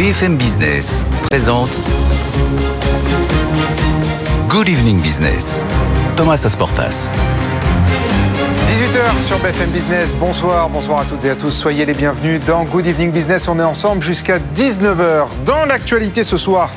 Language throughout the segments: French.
BFM Business présente Good Evening Business. Thomas Asportas. 18h sur BFM Business. Bonsoir, bonsoir à toutes et à tous. Soyez les bienvenus dans Good Evening Business. On est ensemble jusqu'à 19h. Dans l'actualité ce soir,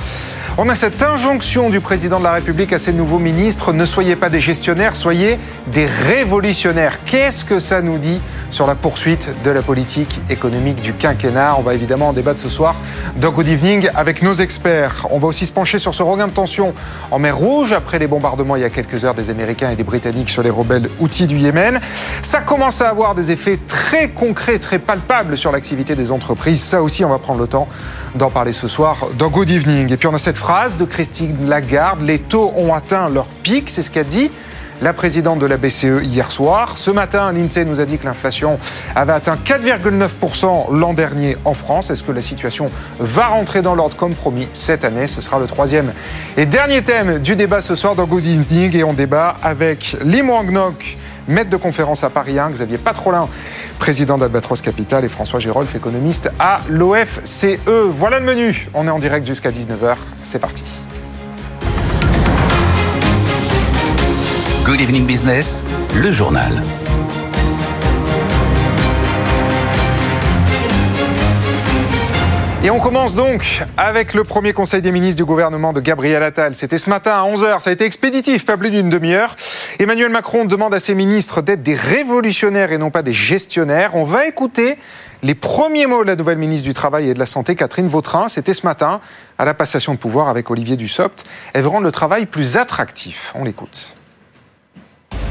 on a cette injonction du président de la République à ses nouveaux ministres. Ne soyez pas des gestionnaires, soyez des révolutionnaires. Qu'est-ce que ça nous dit sur la poursuite de la politique économique du quinquennat? On va évidemment en débattre ce soir dans Good Evening avec nos experts. On va aussi se pencher sur ce regain de tension en mer Rouge après les bombardements il y a quelques heures des Américains et des Britanniques sur les rebelles outils du Yémen. Ça commence à avoir des effets très concrets, très palpables sur l'activité des entreprises. Ça aussi, on va prendre le temps d'en parler ce soir dans Good Evening. Et puis on a cette phrase de Christine Lagarde, les taux ont atteint leur pic, c'est ce qu'a dit la présidente de la BCE hier soir. Ce matin, l'INSEE nous a dit que l'inflation avait atteint 4,9% l'an dernier en France. Est-ce que la situation va rentrer dans l'ordre comme promis cette année? Ce sera le troisième et dernier thème du débat ce soir dans Good Evening et on débat avec Lim Wang maître de conférence à Paris 1, Xavier Patrolin, président d'Albatros Capital et François Gérolf, économiste à l'OFCE. Voilà le menu. On est en direct jusqu'à 19h. C'est parti. Good Evening Business, le journal. Et on commence donc avec le premier conseil des ministres du gouvernement de Gabriel Attal. C'était ce matin à 11h, ça a été expéditif, pas plus d'une demi-heure. Emmanuel Macron demande à ses ministres d'être des révolutionnaires et non pas des gestionnaires. On va écouter les premiers mots de la nouvelle ministre du Travail et de la Santé, Catherine Vautrin. C'était ce matin à la passation de pouvoir avec Olivier Dussopt. Elle veut rendre le travail plus attractif. On l'écoute.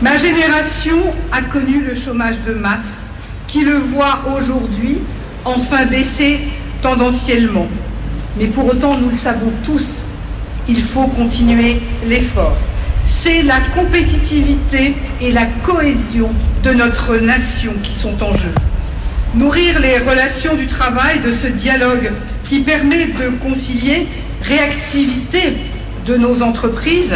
Ma génération a connu le chômage de masse qui le voit aujourd'hui enfin baisser tendanciellement. Mais pour autant, nous le savons tous, il faut continuer l'effort. C'est la compétitivité et la cohésion de notre nation qui sont en jeu. Nourrir les relations du travail, de ce dialogue qui permet de concilier réactivité de nos entreprises,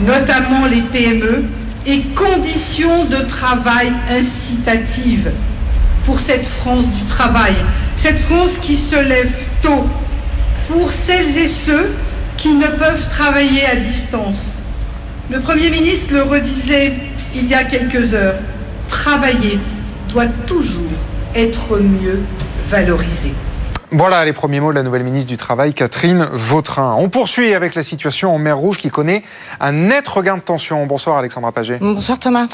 notamment les PME, et conditions de travail incitatives pour cette France du travail, cette France qui se lève tôt, pour celles et ceux qui ne peuvent travailler à distance. Le Premier ministre le redisait il y a quelques heures, travailler doit toujours être mieux valorisé. Voilà les premiers mots de la nouvelle ministre du Travail, Catherine Vautrin. On poursuit avec la situation en mer Rouge qui connaît un net regain de tension. Bonsoir Alexandra Paget. Bonsoir Thomas.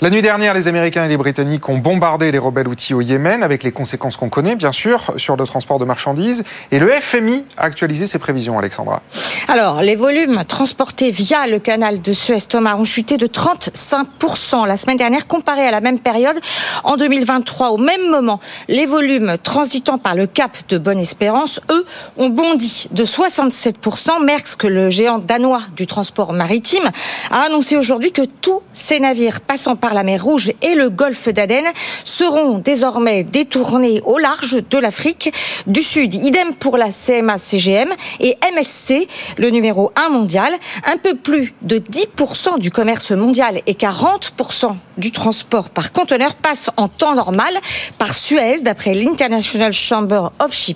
La nuit dernière, les Américains et les Britanniques ont bombardé les rebelles outils au Yémen avec les conséquences qu'on connaît, bien sûr, sur le transport de marchandises. Et le FMI a actualisé ses prévisions, Alexandra. Alors, les volumes transportés via le canal de Suez, Thomas, ont chuté de 35% la semaine dernière comparé à la même période en 2023. Au même moment, les volumes transitant par le cap de Bonne-Espérance, eux, ont bondi de 67%. Maersk, le géant danois du transport maritime, a annoncé aujourd'hui que tous ces navires passant par la mer Rouge et le golfe d'Aden seront désormais détournés au large de l'Afrique du Sud. Idem pour la CMA-CGM et MSC, le numéro 1 mondial. Un peu plus de 10% du commerce mondial et 40% du transport par conteneur passe en temps normal par Suez, d'après l'International Chamber of Shipping.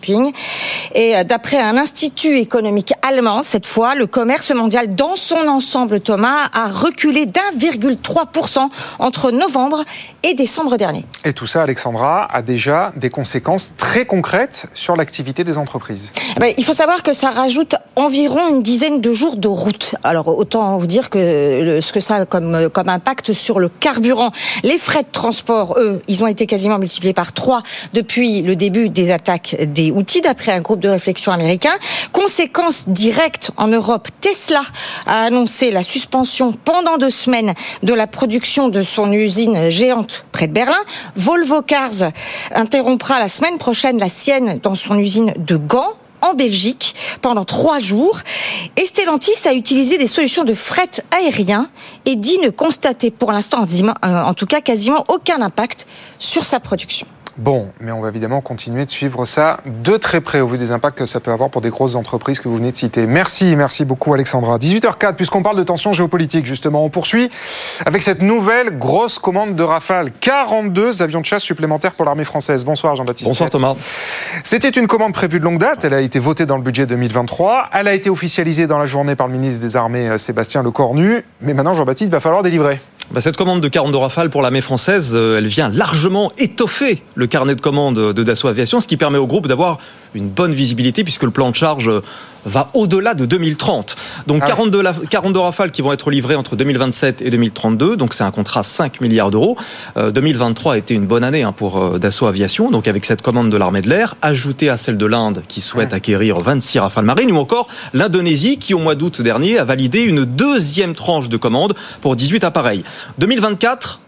Et d'après un institut économique allemand, cette fois, le commerce mondial dans son ensemble, Thomas, a reculé d'1,3% entre novembre et décembre dernier. Et tout ça, Alexandra, a déjà des conséquences très concrètes sur l'activité des entreprises. Eh ben, il faut savoir que ça rajoute environ une dizaine de jours de route. Alors autant vous dire que ce que ça a comme, comme impact sur le carburant. Les frais de transport, eux, ils ont été quasiment multipliés par trois depuis le début des attaques des outils, d'après un groupe de réflexion américain. Conséquence directe en Europe, Tesla a annoncé la suspension pendant deux semaines de la production de son usine géante près de Berlin. Volvo Cars interrompra la semaine prochaine la sienne dans son usine de Gand en Belgique pendant trois jours. Et a utilisé des solutions de fret aérien et dit ne constater pour l'instant, en tout cas, quasiment aucun impact sur sa production. Bon, mais on va évidemment continuer de suivre ça de très près au vu des impacts que ça peut avoir pour des grosses entreprises que vous venez de citer. Merci, merci beaucoup Alexandra. 18h04, puisqu'on parle de tensions géopolitiques, justement, on poursuit avec cette nouvelle grosse commande de Rafale. 42 avions de chasse supplémentaires pour l'armée française. Bonsoir Jean-Baptiste. Bonsoir Thomas. C'était une commande prévue de longue date, elle a été votée dans le budget 2023, elle a été officialisée dans la journée par le ministre des Armées euh, Sébastien Lecornu, mais maintenant Jean-Baptiste va falloir délivrer. Bah, cette commande de 42 Rafale pour l'armée française, euh, elle vient largement étoffer le carnet de commandes de Dassault Aviation, ce qui permet au groupe d'avoir une bonne visibilité puisque le plan de charge va au-delà de 2030. Donc 42, ah 42, rafales qui vont être livrées entre 2027 et 2032. Donc c'est un contrat 5 milliards d'euros. 2023 euh, a été une bonne année hein, pour euh, Dassault Aviation. Donc avec cette commande de l'armée de l'air, ajoutée à celle de l'Inde qui souhaite acquérir 26 rafales marines, ou encore l'Indonésie qui au mois d'août dernier a validé une deuxième tranche de commande pour 18 appareils. 2024,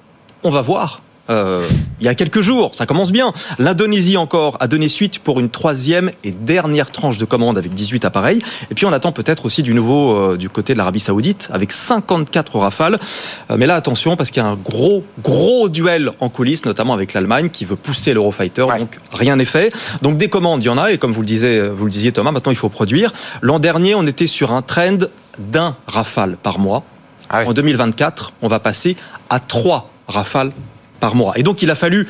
on va voir euh, il y a quelques jours. Ça commence bien. L'Indonésie encore a donné suite pour une troisième et dernière tranche de commande avec 18 appareils. Et puis on attend peut-être aussi du nouveau euh, du côté de l'Arabie Saoudite avec 54 rafales. Euh, mais là attention parce qu'il y a un gros gros duel en coulisses, notamment avec l'Allemagne qui veut pousser l'Eurofighter. Donc rien n'est fait. Donc des commandes il y en a et comme vous le disiez, vous le disiez Thomas, maintenant il faut produire. L'an dernier on était sur un trend d'un rafale par mois. Ah en 2024, on va passer à trois rafales par mois. Et donc il a fallu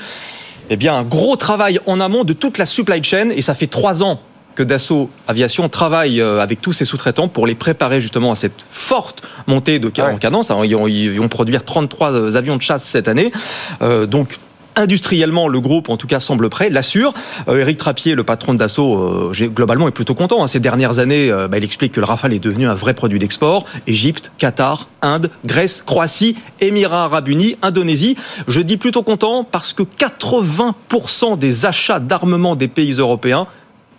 eh bien, un gros travail en amont de toute la supply chain, et ça fait trois ans que Dassault Aviation travaille euh, avec tous ses sous-traitants pour les préparer justement à cette forte montée de en cadence. ils, vont, produire 33 euh, avions de chasse cette année. Euh, donc Industriellement, le groupe, en tout cas, semble prêt, l'assure. Eric Trappier, le patron de Dassault, globalement est plutôt content. Hein. Ces dernières années, bah, il explique que le Rafale est devenu un vrai produit d'export. Égypte, Qatar, Inde, Grèce, Croatie, Émirats arabes unis, Indonésie. Je dis plutôt content parce que 80% des achats d'armement des pays européens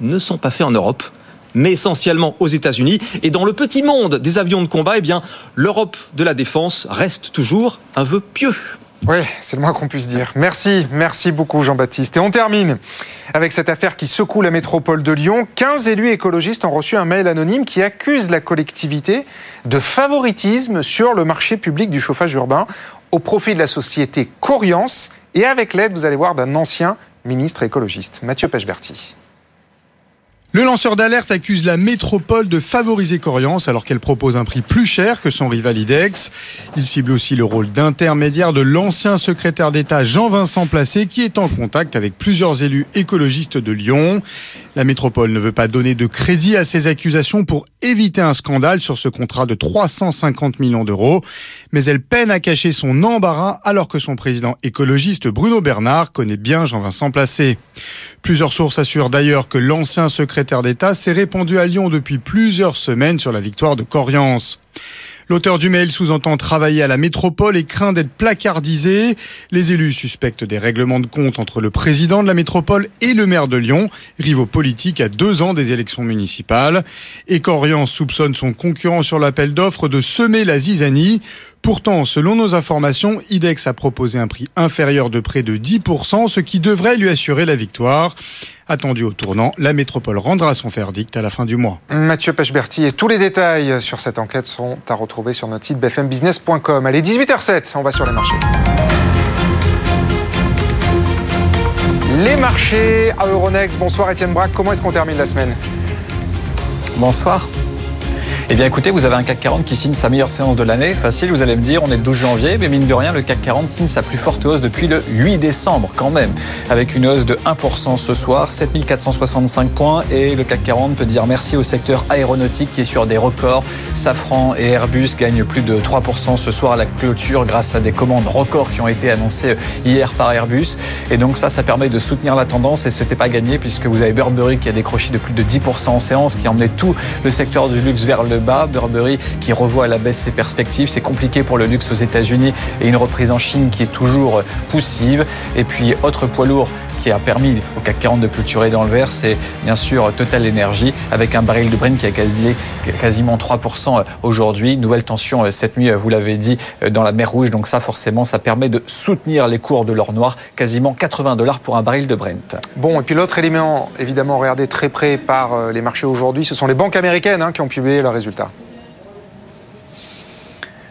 ne sont pas faits en Europe mais essentiellement aux États-Unis. Et dans le petit monde des avions de combat, eh bien, l'Europe de la défense reste toujours un vœu pieux. Oui, c'est le moins qu'on puisse dire. Merci, merci beaucoup Jean-Baptiste. Et on termine avec cette affaire qui secoue la métropole de Lyon. 15 élus écologistes ont reçu un mail anonyme qui accuse la collectivité de favoritisme sur le marché public du chauffage urbain au profit de la société Coriance et avec l'aide, vous allez voir, d'un ancien ministre écologiste, Mathieu Pechberti. Le lanceur d'alerte accuse la métropole de favoriser Coriance alors qu'elle propose un prix plus cher que son rival IDEX. Il cible aussi le rôle d'intermédiaire de l'ancien secrétaire d'État Jean-Vincent Placé qui est en contact avec plusieurs élus écologistes de Lyon. La métropole ne veut pas donner de crédit à ces accusations pour éviter un scandale sur ce contrat de 350 millions d'euros, mais elle peine à cacher son embarras alors que son président écologiste Bruno Bernard connaît bien Jean-Vincent Placé. Plusieurs sources assurent d'ailleurs que l'ancien secrétaire d'État s'est répandu à Lyon depuis plusieurs semaines sur la victoire de Coriance. L'auteur du mail sous-entend travailler à la métropole et craint d'être placardisé. Les élus suspectent des règlements de compte entre le président de la métropole et le maire de Lyon, rivaux politiques à deux ans des élections municipales. Et Corian soupçonne son concurrent sur l'appel d'offres de semer la zizanie. Pourtant, selon nos informations, IDEX a proposé un prix inférieur de près de 10%, ce qui devrait lui assurer la victoire. Attendu au tournant, la métropole rendra son verdict à la fin du mois. Mathieu Pechberti et tous les détails sur cette enquête sont à retrouver sur notre site bfmbusiness.com. Allez, 18h07, on va sur les marchés. Les marchés à Euronext. Bonsoir Étienne Braque. Comment est-ce qu'on termine la semaine? Bonsoir. Eh bien écoutez, vous avez un CAC 40 qui signe sa meilleure séance de l'année. Facile, vous allez me dire, on est le 12 janvier, mais mine de rien, le CAC 40 signe sa plus forte hausse depuis le 8 décembre quand même, avec une hausse de 1% ce soir, 7465 points, et le CAC 40 peut dire merci au secteur aéronautique qui est sur des records. Safran et Airbus gagnent plus de 3% ce soir à la clôture grâce à des commandes records qui ont été annoncées hier par Airbus. Et donc ça, ça permet de soutenir la tendance et ce n'était pas gagné puisque vous avez Burberry qui a décroché de plus de 10% en séance, qui a emmené tout le secteur du luxe vers le Burberry qui revoit à la baisse ses perspectives. C'est compliqué pour le luxe aux États-Unis et une reprise en Chine qui est toujours poussive. Et puis, autre poids lourd qui a permis au CAC 40 de clôturer dans le vert, c'est bien sûr Total Energy avec un baril de Brent qui a quasiment 3% aujourd'hui. Nouvelle tension euh, cette nuit, euh, vous l'avez dit, euh, dans la mer Rouge. Donc ça, forcément, ça permet de soutenir les cours de l'or noir. Quasiment 80 dollars pour un baril de Brent. Bon, et puis l'autre élément, évidemment, regardé très près par les marchés aujourd'hui, ce sont les banques américaines hein, qui ont publié leurs résultats.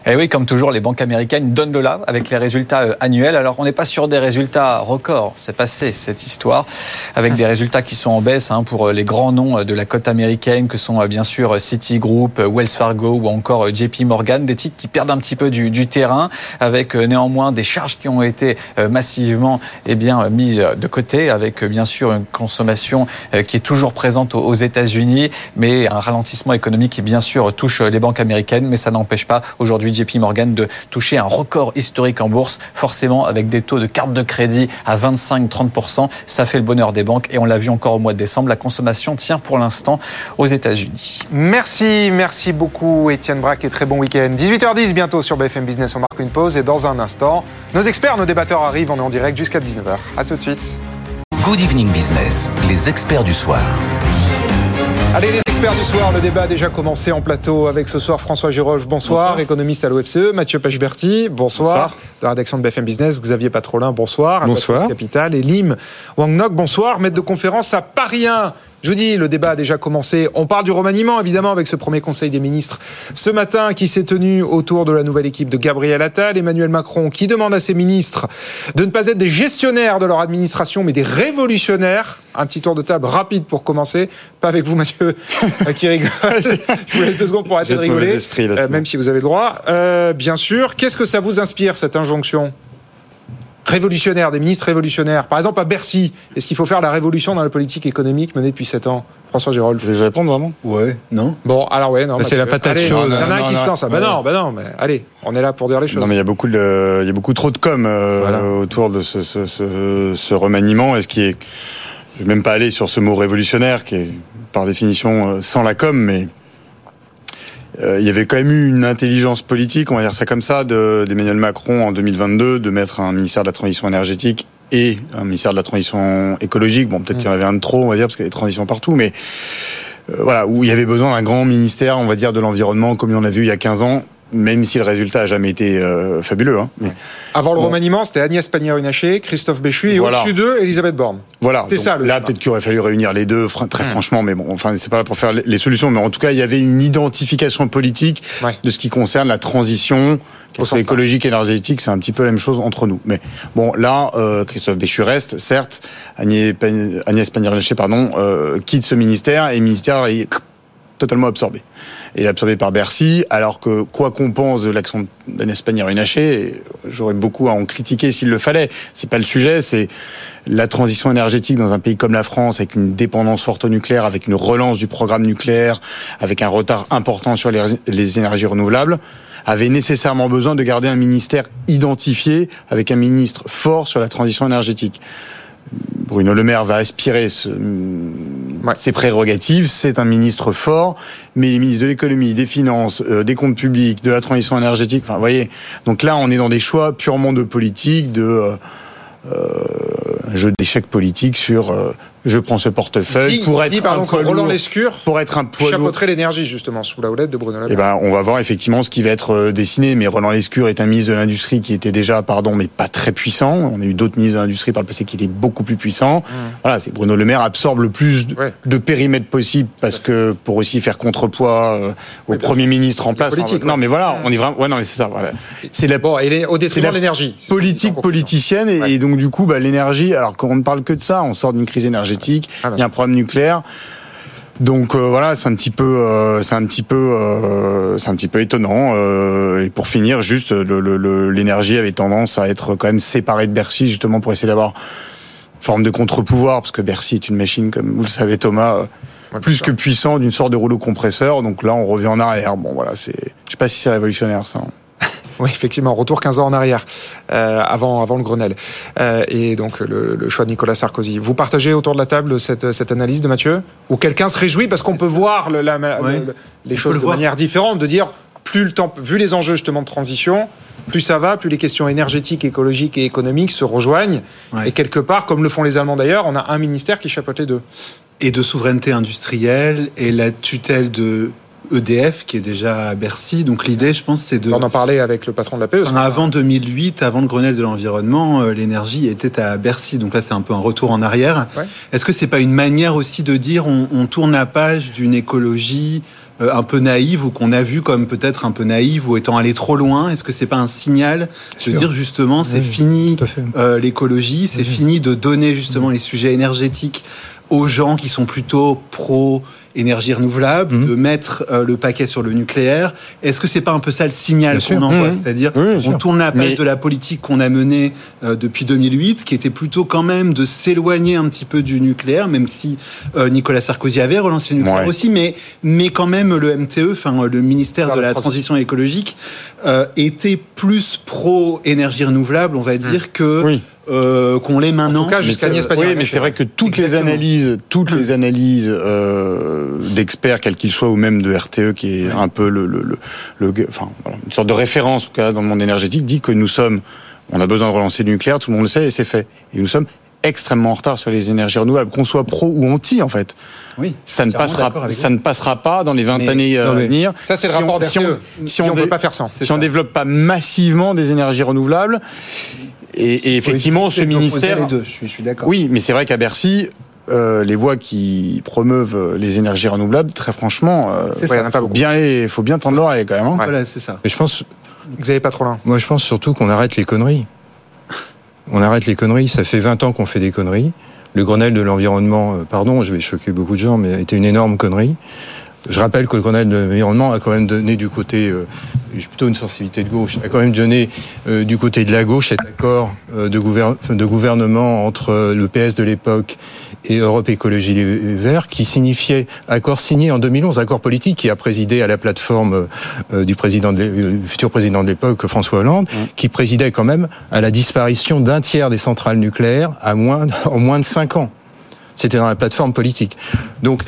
Et eh oui, comme toujours, les banques américaines donnent le là avec les résultats euh, annuels. Alors, on n'est pas sur des résultats records. C'est passé cette histoire avec des résultats qui sont en baisse hein, pour euh, les grands noms euh, de la cote américaine que sont bien sûr Citigroup, Wells Fargo ou encore JP Morgan, des titres qui perdent un petit peu du, terrain avec néanmoins des charges qui ont été massivement eh bien, mises de côté avec bien sûr une consommation qui est toujours présente aux États-Unis, mais un ralentissement économique qui bien sûr touche les banques américaines, mais ça n'empêche pas aujourd'hui JP Morgan de toucher un record historique en bourse, forcément avec des taux de carte de crédit à 25-30%. Ça fait le bonheur des banques et on l'a vu encore au mois de décembre. La consommation tient pour l'instant aux États-Unis. Merci, merci beaucoup Étienne Braque et très bon week-end. 18h10 bientôt sur BFM Business. On marque une pause et dans un instant, nos experts, nos débatteurs arrivent. On est en direct jusqu'à 19h. A tout de suite. Good Evening Business, les experts du soir. Allez les experts du soir, le débat a déjà commencé en plateau avec ce soir François Girolf, bonsoir, économiste à l'OFCE, Mathieu Pechberti, bonsoir, bonsoir. De la rédaction de BFM Business, Xavier Patrolin, bonsoir, bonsoir. Capital, et Lim Wangnok, bonsoir, maître de conférence à Paris 1. Je vous dis, le débat a déjà commencé. On parle du remaniement, évidemment, avec ce premier Conseil des ministres ce matin qui s'est tenu autour de la nouvelle équipe de Gabriel Attal, Emmanuel Macron, qui demande à ses ministres de ne pas être des gestionnaires de leur administration, mais des révolutionnaires. Un petit tour de table rapide pour commencer. Pas avec vous, Mathieu, qui rigole. Je vous laisse deux secondes pour arrêter de rigoler, euh, même si vous avez le droit. Euh, bien sûr. Qu'est-ce que ça vous inspire, cette injonction révolutionnaires, des ministres révolutionnaires. Par exemple, à Bercy, est-ce qu'il faut faire la révolution dans la politique économique menée depuis 7 ans François Gérald. Je vais répondre vraiment Ouais, non? Bon, alors ouais, non. c'est la patate chaude. Il y en a un qui se lance. Bah non, bah non, mais allez, on est là pour dire les choses. Non, mais il y a beaucoup, de, il y a beaucoup trop de com euh, autour de ce, ce, ce, ce remaniement. Est-ce qui est, je vais même pas aller sur ce mot révolutionnaire qui est par définition euh, sans la com, mais euh, il y avait quand même eu une intelligence politique, on va dire ça comme ça, d'Emmanuel Macron en 2022 de mettre un ministère de la transition énergétique et un ministère de la transition écologique. Bon, peut-être qu'il y en avait un de trop, on va dire, parce qu'il y a des transitions partout, mais euh, voilà, où il y avait besoin d'un grand ministère, on va dire, de l'environnement, comme on a vu il y a 15 ans, même si le résultat a jamais été euh, fabuleux. Hein, mais Avant le remaniement, c'était Agnès Pannier-Runacher, Christophe Béchu et au-dessus d'eux, Elisabeth Borne. Voilà. C'était ça. Le là, peut-être qu'il aurait fallu réunir les deux, très hmm. franchement, mais bon, enfin, c'est pas là pour faire les solutions, mais en tout cas, il y avait une identification politique de ce qui concerne la transition écologique et énergétique, c'est un petit peu la même chose entre nous. Mais bon, là, euh, Christophe Béchu reste, certes, Agnès, Pannier-Runacher, pardon, euh, quitte ce ministère et le ministère est totalement absorbé et absorbé par Bercy, alors que quoi qu'on pense de l'action d'Agnès Pannier-Runacher, j'aurais beaucoup à en critiquer s'il le fallait. C'est pas le sujet, c'est la transition énergétique dans un pays comme la France, avec une dépendance forte au nucléaire, avec une relance du programme nucléaire, avec un retard important sur les énergies renouvelables avait nécessairement besoin de garder un ministère identifié avec un ministre fort sur la transition énergétique. Bruno Le Maire va aspirer ses prérogatives. C'est un ministre fort, mais les ministres de l'économie, des finances, euh, des comptes publics, de la transition énergétique. Enfin, vous voyez. Donc là, on est dans des choix purement de politique, de euh, euh jeu d'échecs politique sur euh, je prends ce portefeuille pour être un poids Roland Lescure pour être un poids chapeauterait l'énergie justement sous la houlette de Bruno Le Eh ben, on va voir effectivement ce qui va être euh, dessiné. Mais Roland Lescure est un ministre de l'industrie qui était déjà, pardon, mais pas très puissant. On a eu d'autres ministres de l'industrie par le passé qui étaient beaucoup plus puissants. Mmh. Voilà, c'est Bruno Le Maire absorbe le plus de, périmètre possible parce que pour aussi faire contrepoids euh, au premier ministre en place. Politique, non, mais voilà, on est vraiment. Ouais, non, mais c'est ça. Voilà. C'est la. Bon, et au détriment de l'énergie. Politique politicienne et, donc du coup, bah, l'énergie. Alors qu'on ne parle que de ça, on sort d'une crise énergétique. Ah, bah, problème nucléaire. Donc euh, voilà, c'est un petit peu, euh, c'est un petit peu, euh, c'est un petit peu étonnant. et pour finir, juste l'énergie avait tendance à être quand même séparée de Bercy justement pour essayer d'avoir forme de contre-pouvoir parce que Bercy est une machine, comme vous le savez Thomas, plus que puissant, d'une sorte de rouleau compresseur. Donc là, on revient en arrière. Bon voilà, c'est, je sais pas si c'est révolutionnaire ça. Oui, effectivement, retour 15 ans en arrière, euh, avant, avant le Grenelle. Euh, et donc le, choix de Nicolas Sarkozy. Vous partagez autour de la table cette, cette analyse de Mathieu? Ou quelqu'un se réjouit parce qu'on peut voir le, les choses de manière différente, de dire plus le temps, vu les enjeux justement de transition, plus ça va, plus les questions énergétiques, écologiques et économiques se rejoignent. Et quelque part, comme le font les Allemands d'ailleurs, on a un ministère qui chapeaute les deux. Et de souveraineté industrielle et la tutelle de EDF qui est déjà à Bercy. Donc l'idée, je pense, c'est de... On en parlait avec le patron de la PE. Avant 2008, avant le Grenelle de l'environnement, euh, l'énergie était à Bercy. Donc là, c'est un peu un retour en arrière. Est-ce que c'est pas une manière aussi de dire on, tourne la page d'une écologie euh, un peu naïve ou qu'on a vu comme peut-être un peu naïve ou étant allé trop loin? Est-ce que c'est pas un signal de dire justement c'est fini euh, l'écologie, c'est fini de donner justement les sujets énergétiques aux gens qui sont plutôt pro énergie renouvelable, mhm. de mettre euh, le paquet sur le nucléaire. Est-ce que c'est pas un peu ça le signal qu'on envoie mhm. C'est-à-dire, on tourne la page de la politique qu'on a menée euh, depuis 2008, qui était plutôt quand même de s'éloigner un petit peu du nucléaire, même si euh, Nicolas Sarkozy avait relancé le nucléaire aussi, mais, mais quand même le MTE, enfin le ministère de la, transition écologique, était plus pro énergie renouvelable, on va dire, que oui. Euh, qu'on l'ait maintenant. jusqu'à Oui, mais c'est vrai que toutes les analyses, toutes les analyses euh, d'experts, quels qu'ils soient, ou même de RTE, qui est un peu le, le, le, enfin, une sorte de référence en tout cas dans le monde énergétique, dit que nous sommes, on a besoin de relancer le nucléaire, tout le monde le sait et c'est fait. Et nous sommes extrêmement en retard sur les énergies renouvelables, qu'on soit pro ou anti en fait. Oui, ça ne passera, ça ne passera pas dans les 20 années euh, à venir. Ça c'est le rapport si on, si on, peut pas faire ça. Si on développe pas massivement des énergies renouvelables, et, effectivement, ce ministère. je suis, d'accord. Oui, mais c'est vrai qu'à Bercy, euh, les voix qui promeuvent les énergies renouvelables, très franchement, euh, ça, faut, bien les, faut bien tendre l'oreille quand même. Hein. Voilà, c'est ça. Mais je pense. Vous n'avez pas trop loin. Moi, je pense surtout qu'on arrête les conneries. On arrête les conneries. Ça fait 20 ans qu'on fait des conneries. Le Grenelle de l'environnement, euh, pardon, je vais choquer beaucoup de gens, mais était une énorme connerie. Je rappelle que le Grenelle de l'environnement a quand même donné du côté, euh, j'ai plutôt une sensibilité de gauche, a quand même donné euh, du côté de la gauche cet accord euh, de, de, gouvernement entre le PS de l'époque et Europe Écologie Les Verts, qui signifiait accord signé en 2011, accord politique qui a présidé à la plateforme du président, de, futur président de l'époque François Hollande, qui présidait quand même à la disparition d'un tiers des centrales nucléaires à moins, en moins de cinq ans. C'était dans la plateforme politique. Donc,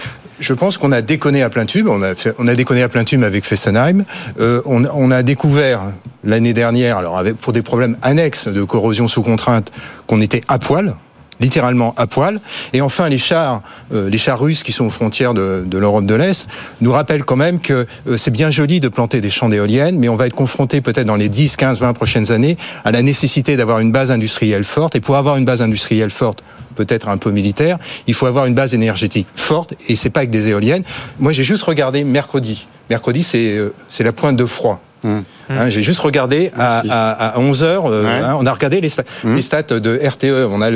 je pense qu'on a déconné à plein tube. On a, fait, on a déconné à plein tube avec Fessenheim. Euh, on, on, a découvert l'année dernière, alors avec, pour des problèmes annexes de corrosion sous contrainte, qu'on était à poil littéralement à poil. Et enfin, les chars, euh, les chars russes qui sont aux frontières de, l'Europe de l'Est nous rappellent quand même que euh, c'est bien joli de planter des champs d'éoliennes, mais on va être confronté peut-être dans les 10, 15, 20 prochaines années à la nécessité d'avoir une base industrielle forte. Et pour avoir une base industrielle forte, peut-être un peu militaire, il faut avoir une base énergétique forte et c'est pas avec des éoliennes. Moi, j'ai juste regardé mercredi. Mercredi, c'est euh, c'est la pointe de froid. Mmh. Hein, j'ai juste regardé à, à, 11 heures. Euh, hein, on a regardé les, mmh. les, stats de RTE. On a,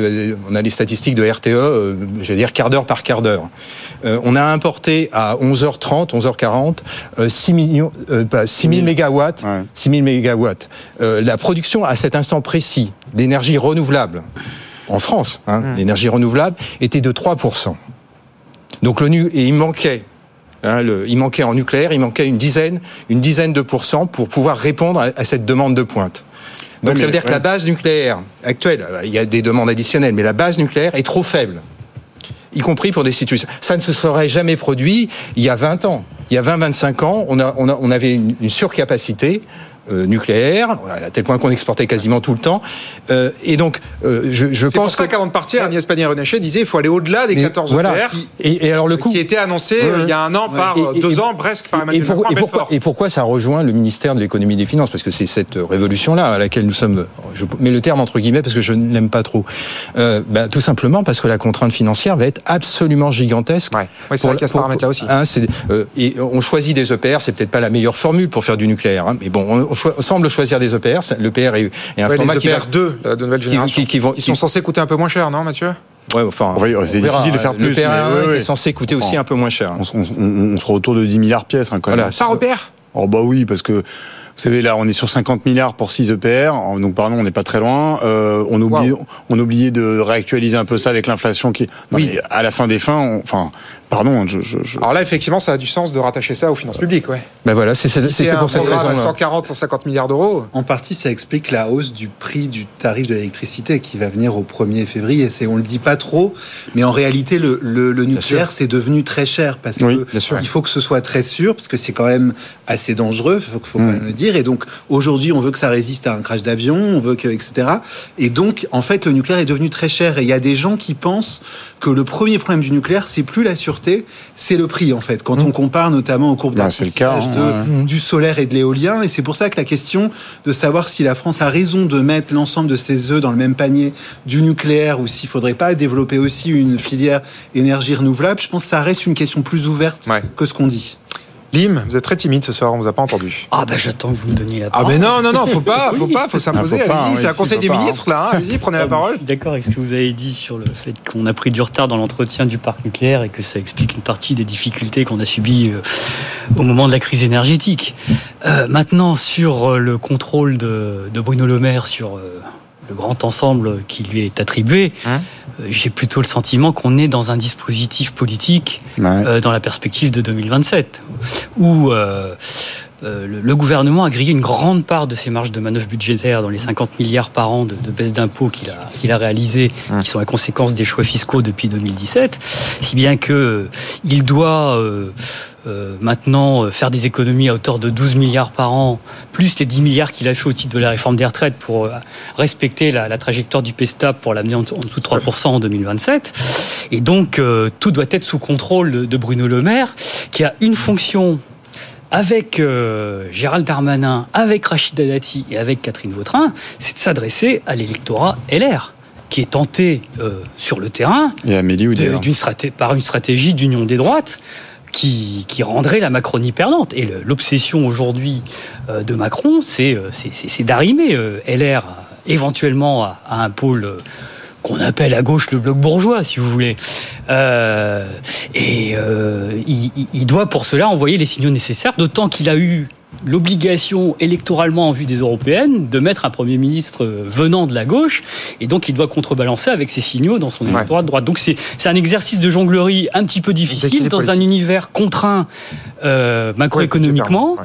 on a les statistiques de RTE. Euh, je dire quart d'heure par quart d'heure. Euh, on a importé à 11h30, 11h40 6 millions, 6 000 mégawatts. 6 000 mégawatts. la production à cet instant précis d'énergie renouvelable en France, hein, mmh. l'énergie renouvelable, était de 3%. Donc l'ONU, et il manquait Hein, le, il manquait en nucléaire, il manquait une dizaine, une dizaine de pourcents pour pouvoir répondre à, cette demande de pointe. Donc ça veut dire que la base nucléaire actuelle, euh, il y a des demandes additionnelles, mais la base nucléaire est trop faible y compris pour des situations. Ça ne se serait jamais produit il y a 20 ans. Il y a 20-25 ans, on, a, on, a, on avait une, une surcapacité nucléaire, à tel point qu'on exportait quasiment tout le temps. Euh, et donc, euh, je, je pense. C'est pour ça qu'avant de partir, Agnès Pannier-Runacher disait qu'il faut aller au-delà des 14 voilà. EPR. Et, et, alors le coup, qui était annoncé il y a un an par deux ans presque par Emmanuel Macron. Et pourquoi, et pourquoi ça rejoint le ministère de l'économie et des finances? Parce que c'est cette révolution-là à laquelle nous sommes. Je mets le terme entre guillemets parce que je ne l'aime pas trop. Euh, bah, tout simplement parce que la contrainte financière va être absolument gigantesque. Ouais. Oui, c'est vrai qu'il y a ce paramètre-là aussi. Hein, et on choisit des EPR, c'est peut-être pas la meilleure formule pour faire du nucléaire, hein, mais bon, on, semble choisir des EPR. L'EPR est, est un ouais, format les EPR qui 2 de nouvelle génération. Qui, qui, qui vont, Ils sont censés coûter un peu moins cher, non, Mathieu? Ouais, enfin, oui, c'est difficile de faire plus. Le PR1 ouais, est censé coûter aussi un peu moins cher. On, on, on, on sera autour de 10 milliards pièces hein, quand voilà, même. Ça repère Oh bah oui, parce que vous savez, là, on est sur 50 milliards pour 6 EPR, donc pardon, on n'est pas très loin. Euh, on, oublie, wow. on oubliait de réactualiser un peu ça avec l'inflation qui. Non, oui. à la fin des fins, on, enfin, pardon. Je, je, je... Alors là, effectivement, ça a du sens de rattacher ça aux finances publiques, ouais. Ben voilà, c'est pour cette raison. 140, 150 milliards d'euros. En partie, ça explique la hausse du prix du tarif de l'électricité qui va venir au 1er février. C'est, on le dit pas trop, mais en réalité, le, le, le nucléaire, c'est devenu très cher parce oui, que il faut que ce soit très sûr, parce que c'est quand même assez dangereux, faut, faut mmh. quand même le dire. Et donc, aujourd'hui, on veut que ça résiste à un crash d'avion, on veut que, etc. Et donc, en fait, le nucléaire est devenu très cher. Et il y a des gens qui pensent que le premier problème du nucléaire, c'est plus la sûreté, c'est le prix, en fait. Quand mmh. on compare notamment aux courbes d'apprentissage hein, de, ouais. du solaire et de l'éolien. Et c'est pour ça que la question de savoir si la France a raison de mettre l'ensemble de ses œufs dans le même panier du nucléaire ou s'il faudrait pas développer aussi une filière énergie renouvelable, je pense que ça reste une question plus ouverte ouais. que ce qu'on dit. Lim, vous êtes très timide ce soir, on vous a pas entendu. Ah ben j'attends que vous me donniez la Ah parole. mais non, non, non, faut pas, faut Oui. pas, faut s'imposer, Ah, allez-y, oui, c'est un si, conseil des pas, hein. ministres là, hein, allez-y, prenez la Ah, parole. je suis D'accord avec ce que vous avez dit sur le fait qu'on a pris du retard dans l'entretien du parc nucléaire et que ça explique une partie des difficultés qu'on a subies euh, au moment de la crise énergétique. Euh, maintenant, sur euh, le contrôle de, de Bruno Le Maire sur euh, le grand ensemble qui lui est attribué, Hein euh, j'ai plutôt le sentiment qu'on est dans un dispositif politique Ouais. euh, dans la perspective de 2027, où euh, euh, le, le gouvernement a grillé une grande part de ses marges de manœuvre budgétaires dans les 50 milliards par an de, de baisse d'impôts qu'il a, qu'il a réalisé, Hum. qui sont la conséquence des choix fiscaux depuis 2017, si bien que euh, il doit euh, maintenant euh, faire des économies à hauteur de 12 milliards par an, plus les 10 milliards qu'il a fait au titre de la réforme des retraites pour euh, respecter la, la trajectoire du PESTA pour l'amener en, en dessous de 3% en 2027. Et donc, tout doit être sous contrôle de, de Bruno Le Maire, qui a une fonction avec Gérald Darmanin, avec Rachida Dati et avec Catherine Vautrin, c'est de s'adresser à l'électorat LR, qui est tenté euh, sur le terrain Et Amélie de- par une stratégie d'union des droites qui, rendrait la Macronie perdante. Et l'obsession aujourd'hui euh, de Macron, c'est euh, d'arrimer euh, LR éventuellement à, un pôle qu'on appelle à gauche le bloc bourgeois, si vous voulez. Et il doit pour cela envoyer les signaux nécessaires, d'autant qu'il a eu l'obligation électoralement en vue des européennes de mettre un Premier ministre euh, venant de la gauche, et donc il doit contrebalancer avec ses signaux dans son électorat de droite. Donc c'est c'est un exercice de jonglerie un petit peu difficile dans un univers contraint euh, macroéconomiquement,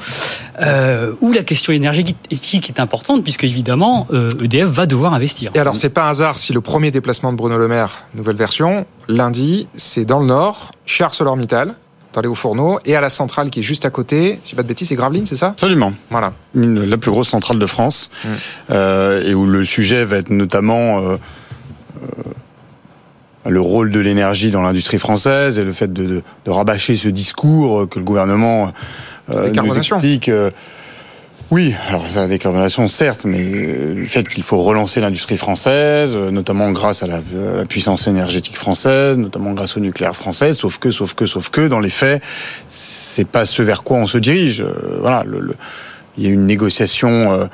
euh, où la question énergétique est importante, puisque évidemment euh, EDF va devoir investir. Et alors, c'est pas un hasard si le premier déplacement de Bruno Le Maire, nouvelle version, lundi, c'est dans le Nord, chez ArcelorMittal, dans les Hauts-Fourneaux, et à la centrale qui est juste à côté, si pas de bêtises, c'est Gravelines, c'est ça? Absolument. Voilà. Une- la plus grosse centrale de France, Mm. euh, et où le sujet va être notamment euh, euh, le rôle de l'énergie dans l'industrie française et le fait de, de- de rabâcher ce discours que le gouvernement nous explique. Euh, oui, alors ça, la décarbonation, certes, mais euh, le fait qu'il faut relancer l'industrie française, euh, notamment grâce à la, à la puissance énergétique française, notamment grâce au nucléaire français, sauf que, sauf que, sauf que, dans les faits, c'est pas ce vers quoi on se dirige. Euh, voilà, le, le- il y a une négociation euh,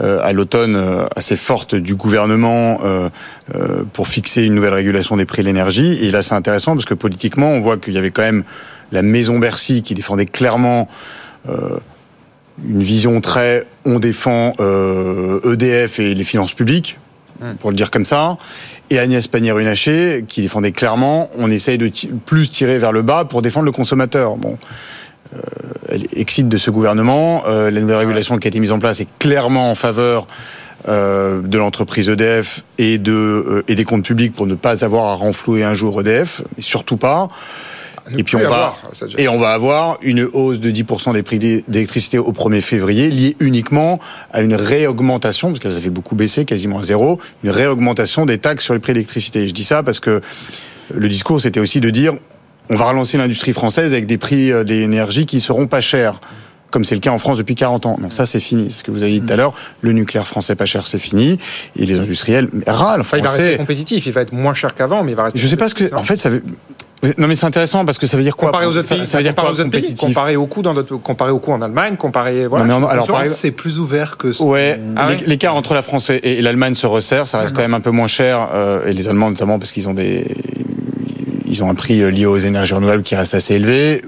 euh, à l'automne euh, assez forte du gouvernement euh, euh, pour fixer une nouvelle régulation des prix de l'énergie. Et là, c'est intéressant parce que politiquement, on voit qu'il y avait quand même la maison Bercy qui défendait clairement euh, une vision très on défend euh, EDF et les finances publiques, pour le dire comme ça, et Agnès Pannier-Runacher qui défendait clairement on essaye de plus tirer vers le bas pour défendre le consommateur. Bon. Euh, elle excite de ce gouvernement. Euh, la nouvelle régulation qui a été mise en place est clairement en faveur euh, de l'entreprise EDF et, de, et des comptes publics pour ne pas avoir à renflouer un jour EDF, mais surtout pas. Et puis on va, et on va avoir une hausse de 10% des prix d'é- d'électricité au 1er février, liée uniquement à une réaugmentation, parce qu'elles avaient beaucoup baissé, quasiment à zéro, une réaugmentation des taxes sur les prix d'électricité. Je dis ça parce que le discours, c'était aussi de dire, on va relancer l'industrie française avec des prix euh, d'énergie qui seront pas chers. Comme c'est le cas en France depuis 40 ans. Non, ça c'est fini. Ce que vous avez dit tout à l'heure, le nucléaire français pas cher, c'est fini. Et les industriels râlent. Enfin, il va rester compétitif, il va être moins cher qu'avant, mais il va rester. Je sais pas ce que. En fait, ça veut. Non, mais c'est intéressant parce que ça veut dire quoi Comparé aux autres ça, pays, ça veut dire comparé quoi aux autres pays, comparé au coût dans notre, comparé au coût en Allemagne, comparé voilà. Non, mais en- alors, exemple- c'est plus ouvert que ce Ouais, Ah ouais l'écart entre la France et et l'Allemagne se resserre, ça reste quand même un peu moins cher, euh, et les Allemands notamment parce qu'ils ont des, ils ont un prix euh, lié aux énergies renouvelables qui reste assez élevé,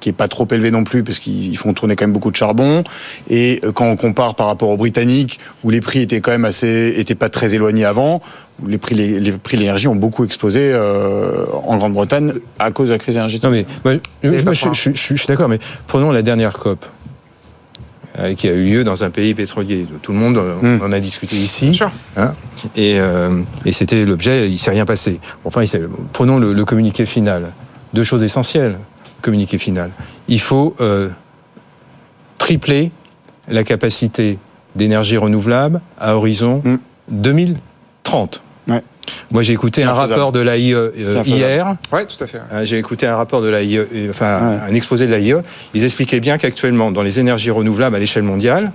qui est pas trop élevé non plus parce qu'ils font tourner quand même beaucoup de charbon. Et euh, quand on compare par rapport aux Britanniques où les prix étaient quand même assez, étaient pas très éloignés avant, les prix, les, les prix de l'énergie ont beaucoup explosé euh, en Grande-Bretagne à cause de la crise énergétique. Non mais moi, je, pas je- grave. je- je- je suis d'accord, mais prenons la dernière COP euh, qui a eu lieu dans un pays pétrolier. Tout le monde euh, Hmm. en a discuté ici. Bien sûr. Hein, et euh, et c'était l'objet, il s'est rien passé. Enfin, il prenons le, le communiqué final. Deux choses essentielles. Communiqué final. Il faut euh, tripler la capacité d'énergie renouvelable à horizon Hmm. 2030. Ouais. Moi, j'ai écouté un rapport de l'AIE euh, hier. Ouais, tout à fait. Euh, J'ai écouté un rapport de l'AIE, euh, enfin Ouais. un exposé de l'AIE. Ils expliquaient bien qu'actuellement, dans les énergies renouvelables à l'échelle mondiale,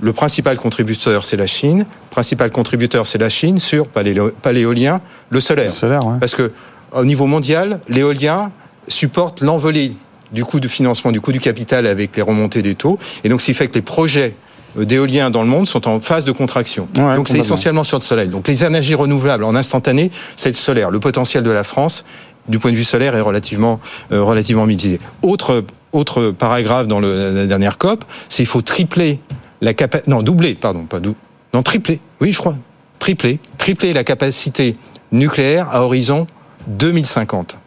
le principal contributeur c'est la Chine. Le principal contributeur c'est la Chine sur pas l'éo- pas l'éolien, le Le solaire. solaire, ouais. Parce que au niveau mondial, l'éolien supporte l'envolée du coût de financement, du coût du capital avec les remontées des taux. Et donc, ce qui fait que les projets d'éoliens dans le monde sont en phase de contraction. donc c'est essentiellement sur le soleil. Donc les énergies renouvelables en instantané, c'est le solaire. Le potentiel de la France, du point de vue solaire, est relativement euh, relativement mitigé. Autre autre paragraphe dans le, la dernière COP, c'est il faut tripler la capacité, non doubler, pardon, pas doubler, non tripler, oui je crois, tripler, tripler la capacité nucléaire à horizon 2050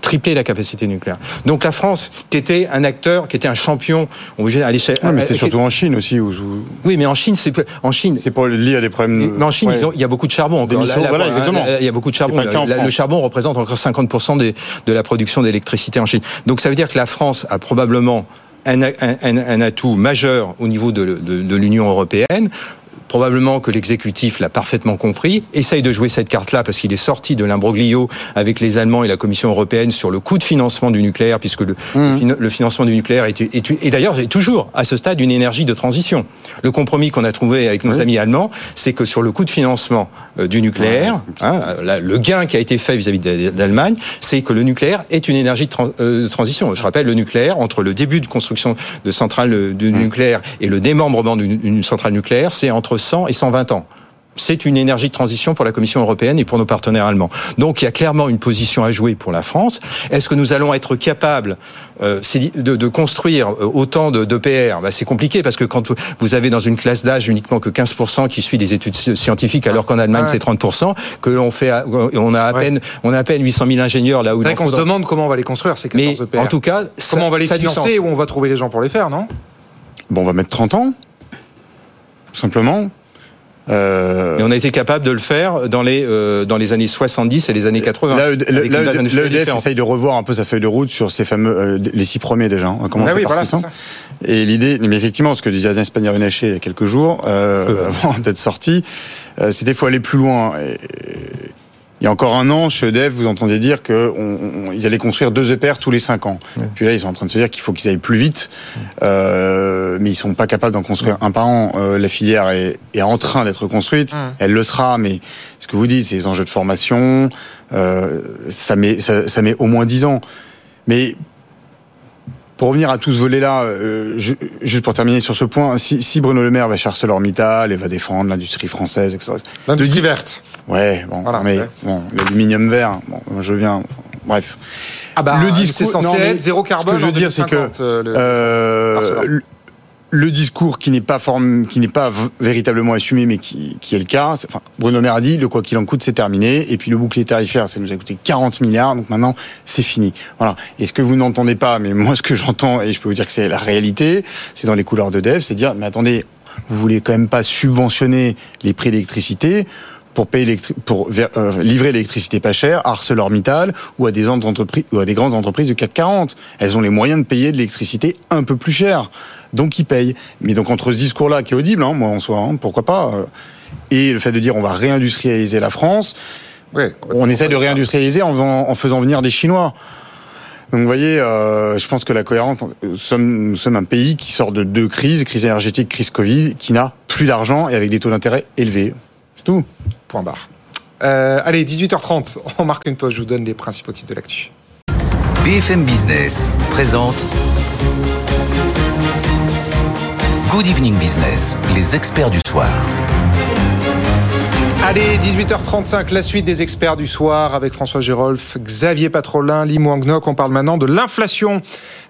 tripler la capacité nucléaire. Donc la France, qui était un acteur, qui était un champion, on à l'échelle. mais c'était surtout en Chine aussi. Oui, mais en Chine, c'est en Chine. C'est pas lié à des problèmes. Mais en Chine, il y a beaucoup de charbon. Encore. voilà, exactement. Il y a beaucoup de charbon. le charbon représente encore 50% des, de la production d'électricité en Chine. Donc ça veut dire que la France a probablement un, un, un, atout majeur au niveau de, de, de l'Union européenne Probablement que l'exécutif l'a parfaitement compris, essaye de jouer cette carte-là parce qu'il est sorti de l'imbroglio avec les Allemands et la Commission européenne sur le coût de financement du nucléaire, puisque le, mmh. financement du nucléaire est, d'ailleurs est toujours à ce stade une énergie de transition. Le compromis qu'on a trouvé avec nos amis allemands, c'est que sur le coût de financement euh, du nucléaire, hein, le gain qui a été fait vis-à-vis d'Allemagne, c'est que le nucléaire est une énergie euh, de, transition. Je rappelle, le nucléaire, entre le début de construction de centrales euh, de mmh. nucléaire et le démembrement d'une centrale nucléaire, c'est entre 100 et 120 ans c'est une énergie de transition pour la Commission européenne et pour nos partenaires allemands. Donc il y a clairement une position à jouer pour la France. Est-ce que nous allons être capables euh, de, de, construire euh, autant d'EPR bah, C'est compliqué parce que quand vous avez dans une classe d'âge uniquement que 15% qui suit des études scientifiques alors qu'en Allemagne c'est 30%, que l'on fait, on a à peine, on a à peine 800 000 ingénieurs là où. C'est vrai qu'on se demande comment on va les construire ces 14 Mais EPR. En tout cas, comment on va les financer ou on va trouver les gens pour les faire, non? Bon, on va mettre 30 ans, tout simplement. Euh... Et on a été capable de le faire dans les euh, dans les années 70 et les années 80. Là, l'EDF essaye de revoir un peu sa feuille de route sur ces fameux euh, les six premiers déjà. On va commencer ah par ça. Et l'idée, mais effectivement, ce que disait Agnès Pannier-Runacher il y a quelques jours, euh, avant d'être sorti, euh, c'était faut aller plus loin. Et, il y a encore un an, chez EDF, vous entendez dire qu'ils allaient construire deux EPR tous les cinq ans. Puis là, ils sont en train de se dire qu'il faut qu'ils aillent plus vite, euh, mais ils sont pas capables d'en construire un par an. Euh, la filière est, est en train d'être construite, elle le sera, mais ce que vous dites, c'est les enjeux de formation, euh, ça, met, ça, ça met au moins dix ans. Mais pour revenir à tout ce volet-là, euh, juste pour terminer sur ce point, si, si, Bruno Le Maire va chez ArcelorMittal et va défendre l'industrie française, etc. L'industrie verte. Ouais, bon, mais bon, l'aluminium vert, bon, je viens. Bref. Ah bah, le discours, c'est censé être zéro carbone. Ce que je veux dire, c'est que euh, euh le discours qui n'est pas forme, qui n'est pas véritablement assumé, mais qui, qui est le cas. Enfin, Bruno Maire dit le quoi qu'il en coûte, c'est terminé. Et puis le bouclier tarifaire, ça nous a coûté 40 milliards, donc maintenant c'est fini. Voilà. Et ce que vous n'entendez pas, mais moi ce que j'entends et je peux vous dire que c'est la réalité, c'est dans les couleurs de Dev, c'est dire mais attendez, vous voulez quand même pas subventionner les prix d'électricité pour payer pour euh, livrer l'électricité pas chère à ArcelorMittal ou à des entreprises ou à des grandes entreprises de 440. Elles ont les moyens de payer de l'électricité un peu plus cher donc ils payent. Mais donc entre ce discours-là qui est audible, hein, moi en soi, hein, pourquoi pas, euh, et le fait de dire on va réindustrialiser la France, on essaie de réindustrialiser en, faisant venir des Chinois. Donc vous voyez, euh, je pense que la cohérence, nous sommes, un pays qui sort de deux crises, crise énergétique, crise Covid, qui n'a plus d'argent et avec des taux d'intérêt élevés. C'est tout. Point barre. Euh, allez, 18h30, on marque une pause, je vous donne les principaux titres de l'actu. BFM Business présente Good Evening Business, les experts du soir. Allez, 18h35, la suite des experts du soir avec François Gérolf, Xavier Patrolin, Lim. On parle maintenant de l'inflation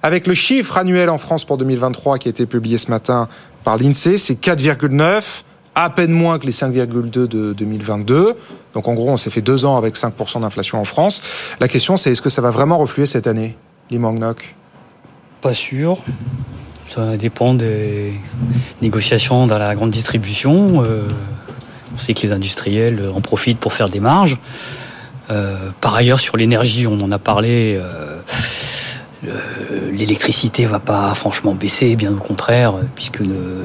avec le chiffre annuel en France pour 2023 qui a été publié ce matin par l'INSEE. C'est 4,9, à peine moins que les 5,2 de 2022. Donc en gros, on s'est fait deux ans avec 5% d'inflation en France. La question, c'est est-ce que ça va vraiment refluer cette année, Lim Wangnok Pas sûr. Ça dépend des négociations dans la grande distribution. Euh, on sait que les industriels en profitent pour faire des marges. Euh, par ailleurs, sur l'énergie, on en a parlé. Euh, l'électricité va pas franchement baisser, bien au contraire, puisque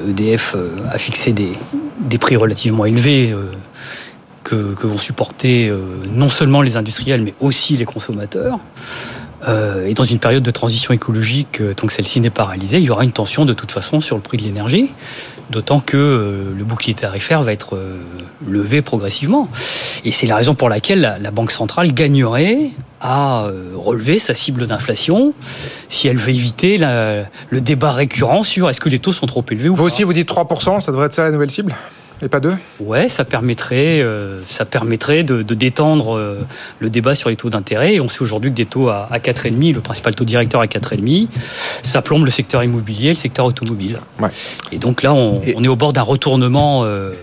EDF a fixé des, prix relativement élevés que, vont supporter non seulement les industriels, mais aussi les consommateurs. Et dans une période de transition écologique, tant que celle-ci n'est pas réalisée, il y aura une tension de toute façon sur le prix de l'énergie. D'autant que euh, le bouclier tarifaire va être euh, levé progressivement. Et c'est la raison pour laquelle la, Banque centrale gagnerait à euh, relever sa cible d'inflation si elle veut éviter le débat récurrent sur est-ce que les taux sont trop élevés ou vous aussi, vous dites 3%, ça devrait être ça la nouvelle cible? Et pas deux Ouais, ça permettrait, euh, ça permettrait de, détendre euh, le débat sur les taux d'intérêt. Et on sait aujourd'hui que des taux à, à 4,5, le principal taux directeur à 4,5, ça plombe le secteur immobilier, le secteur automobile. Ouais. Et donc là, on, est au bord d'un retournement euh,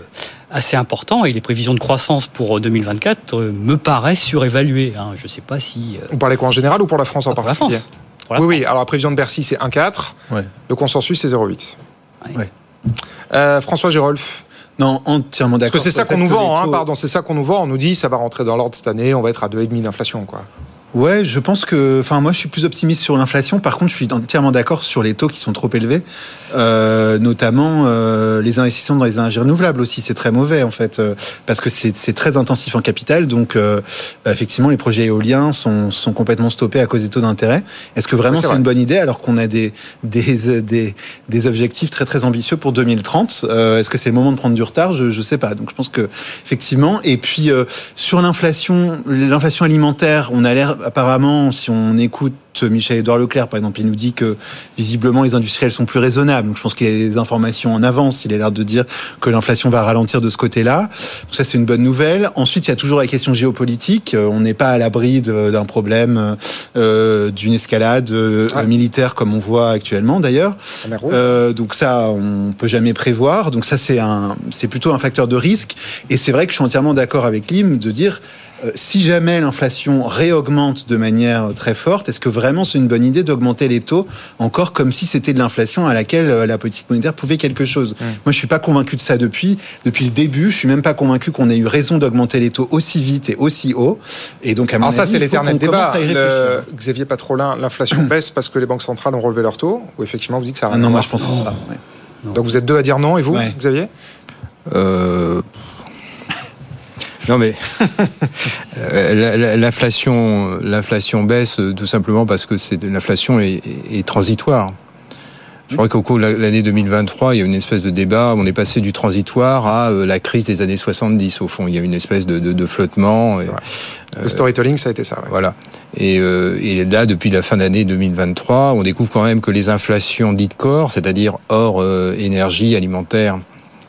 assez important et les prévisions de croissance pour 2024 me paraissent surévaluées. Hein. Je ne sais pas si... Vous parlez quoi en général ou pour la France en particulier Oui, oui. Alors la prévision de Bercy, c'est 1,4. Ouais. Le consensus, c'est 0,8. Ouais. François Gérolf, non, entièrement d'accord. Parce que c'est ça qu'on nous vend, hein, pardon, c'est ça qu'on nous vend. On nous dit ça va rentrer dans l'ordre cette année, on va être à 2,5 d'inflation, quoi. Ouais, je pense que, enfin, moi, je suis plus optimiste sur l'inflation. Par contre, je suis entièrement d'accord sur les taux qui sont trop élevés, euh, notamment euh, les investissements dans les énergies renouvelables aussi. C'est très mauvais en fait, euh, parce que c'est très intensif en capital. Donc, euh, effectivement, les projets éoliens sont, sont complètement stoppés à cause des taux d'intérêt. Est-ce que vraiment c'est une bonne idée alors qu'on a des, des, des, des, objectifs très très ambitieux pour 2030 euh, Est-ce que c'est le moment de prendre du retard? Je ne sais pas. Donc, je pense que effectivement. Et puis sur l'inflation, l'inflation alimentaire, on a l'air apparemment, si on écoute Michel-Édouard Leclerc, par exemple, il nous dit que visiblement les industriels sont plus raisonnables. Donc je pense qu'il a des informations en avance. Il a l'air de dire que l'inflation va ralentir de ce côté-là. Donc ça, c'est une bonne nouvelle. Ensuite, il y a toujours la question géopolitique. Euh, on n'est pas à l'abri d'un problème, euh, d'une escalade euh, militaire comme on voit actuellement d'ailleurs. Euh, donc ça, on peut jamais prévoir. Donc ça, c'est un, c'est plutôt un facteur de risque. Et c'est vrai que je suis entièrement d'accord avec Lim de dire si jamais l'inflation réaugmente de manière très forte, est-ce que vraiment c'est une bonne idée d'augmenter les taux encore comme si c'était de l'inflation à laquelle euh, la politique monétaire pouvait quelque chose Moi, je suis pas convaincu de ça depuis depuis le début. Je suis même pas convaincu qu'on ait eu raison d'augmenter les taux aussi vite et aussi haut. Et donc, à mon Alors ça, c'est l'éternel débat. Xavier Patrolin, l'inflation baisse parce que les banques centrales ont relevé leurs taux ou effectivement vous dites que ça. Ah non, moi je pense pas. Donc vous êtes deux à dire non et vous, Xavier? Euh, non mais euh, l'inflation, l'inflation baisse tout simplement parce que c'est l'inflation est, est, transitoire. Je crois qu'au cours de l'année 2023, il y a une espèce de débat. On est passé du transitoire à euh, la crise des années 70. Au fond, il y a une espèce de, de, de flottement. Et, le storytelling, ça a été ça. Ouais. Voilà. Et, euh, et, là, depuis la fin d'année 2023, on découvre quand même que les inflations dites corps, c'est-à-dire hors énergie alimentaire,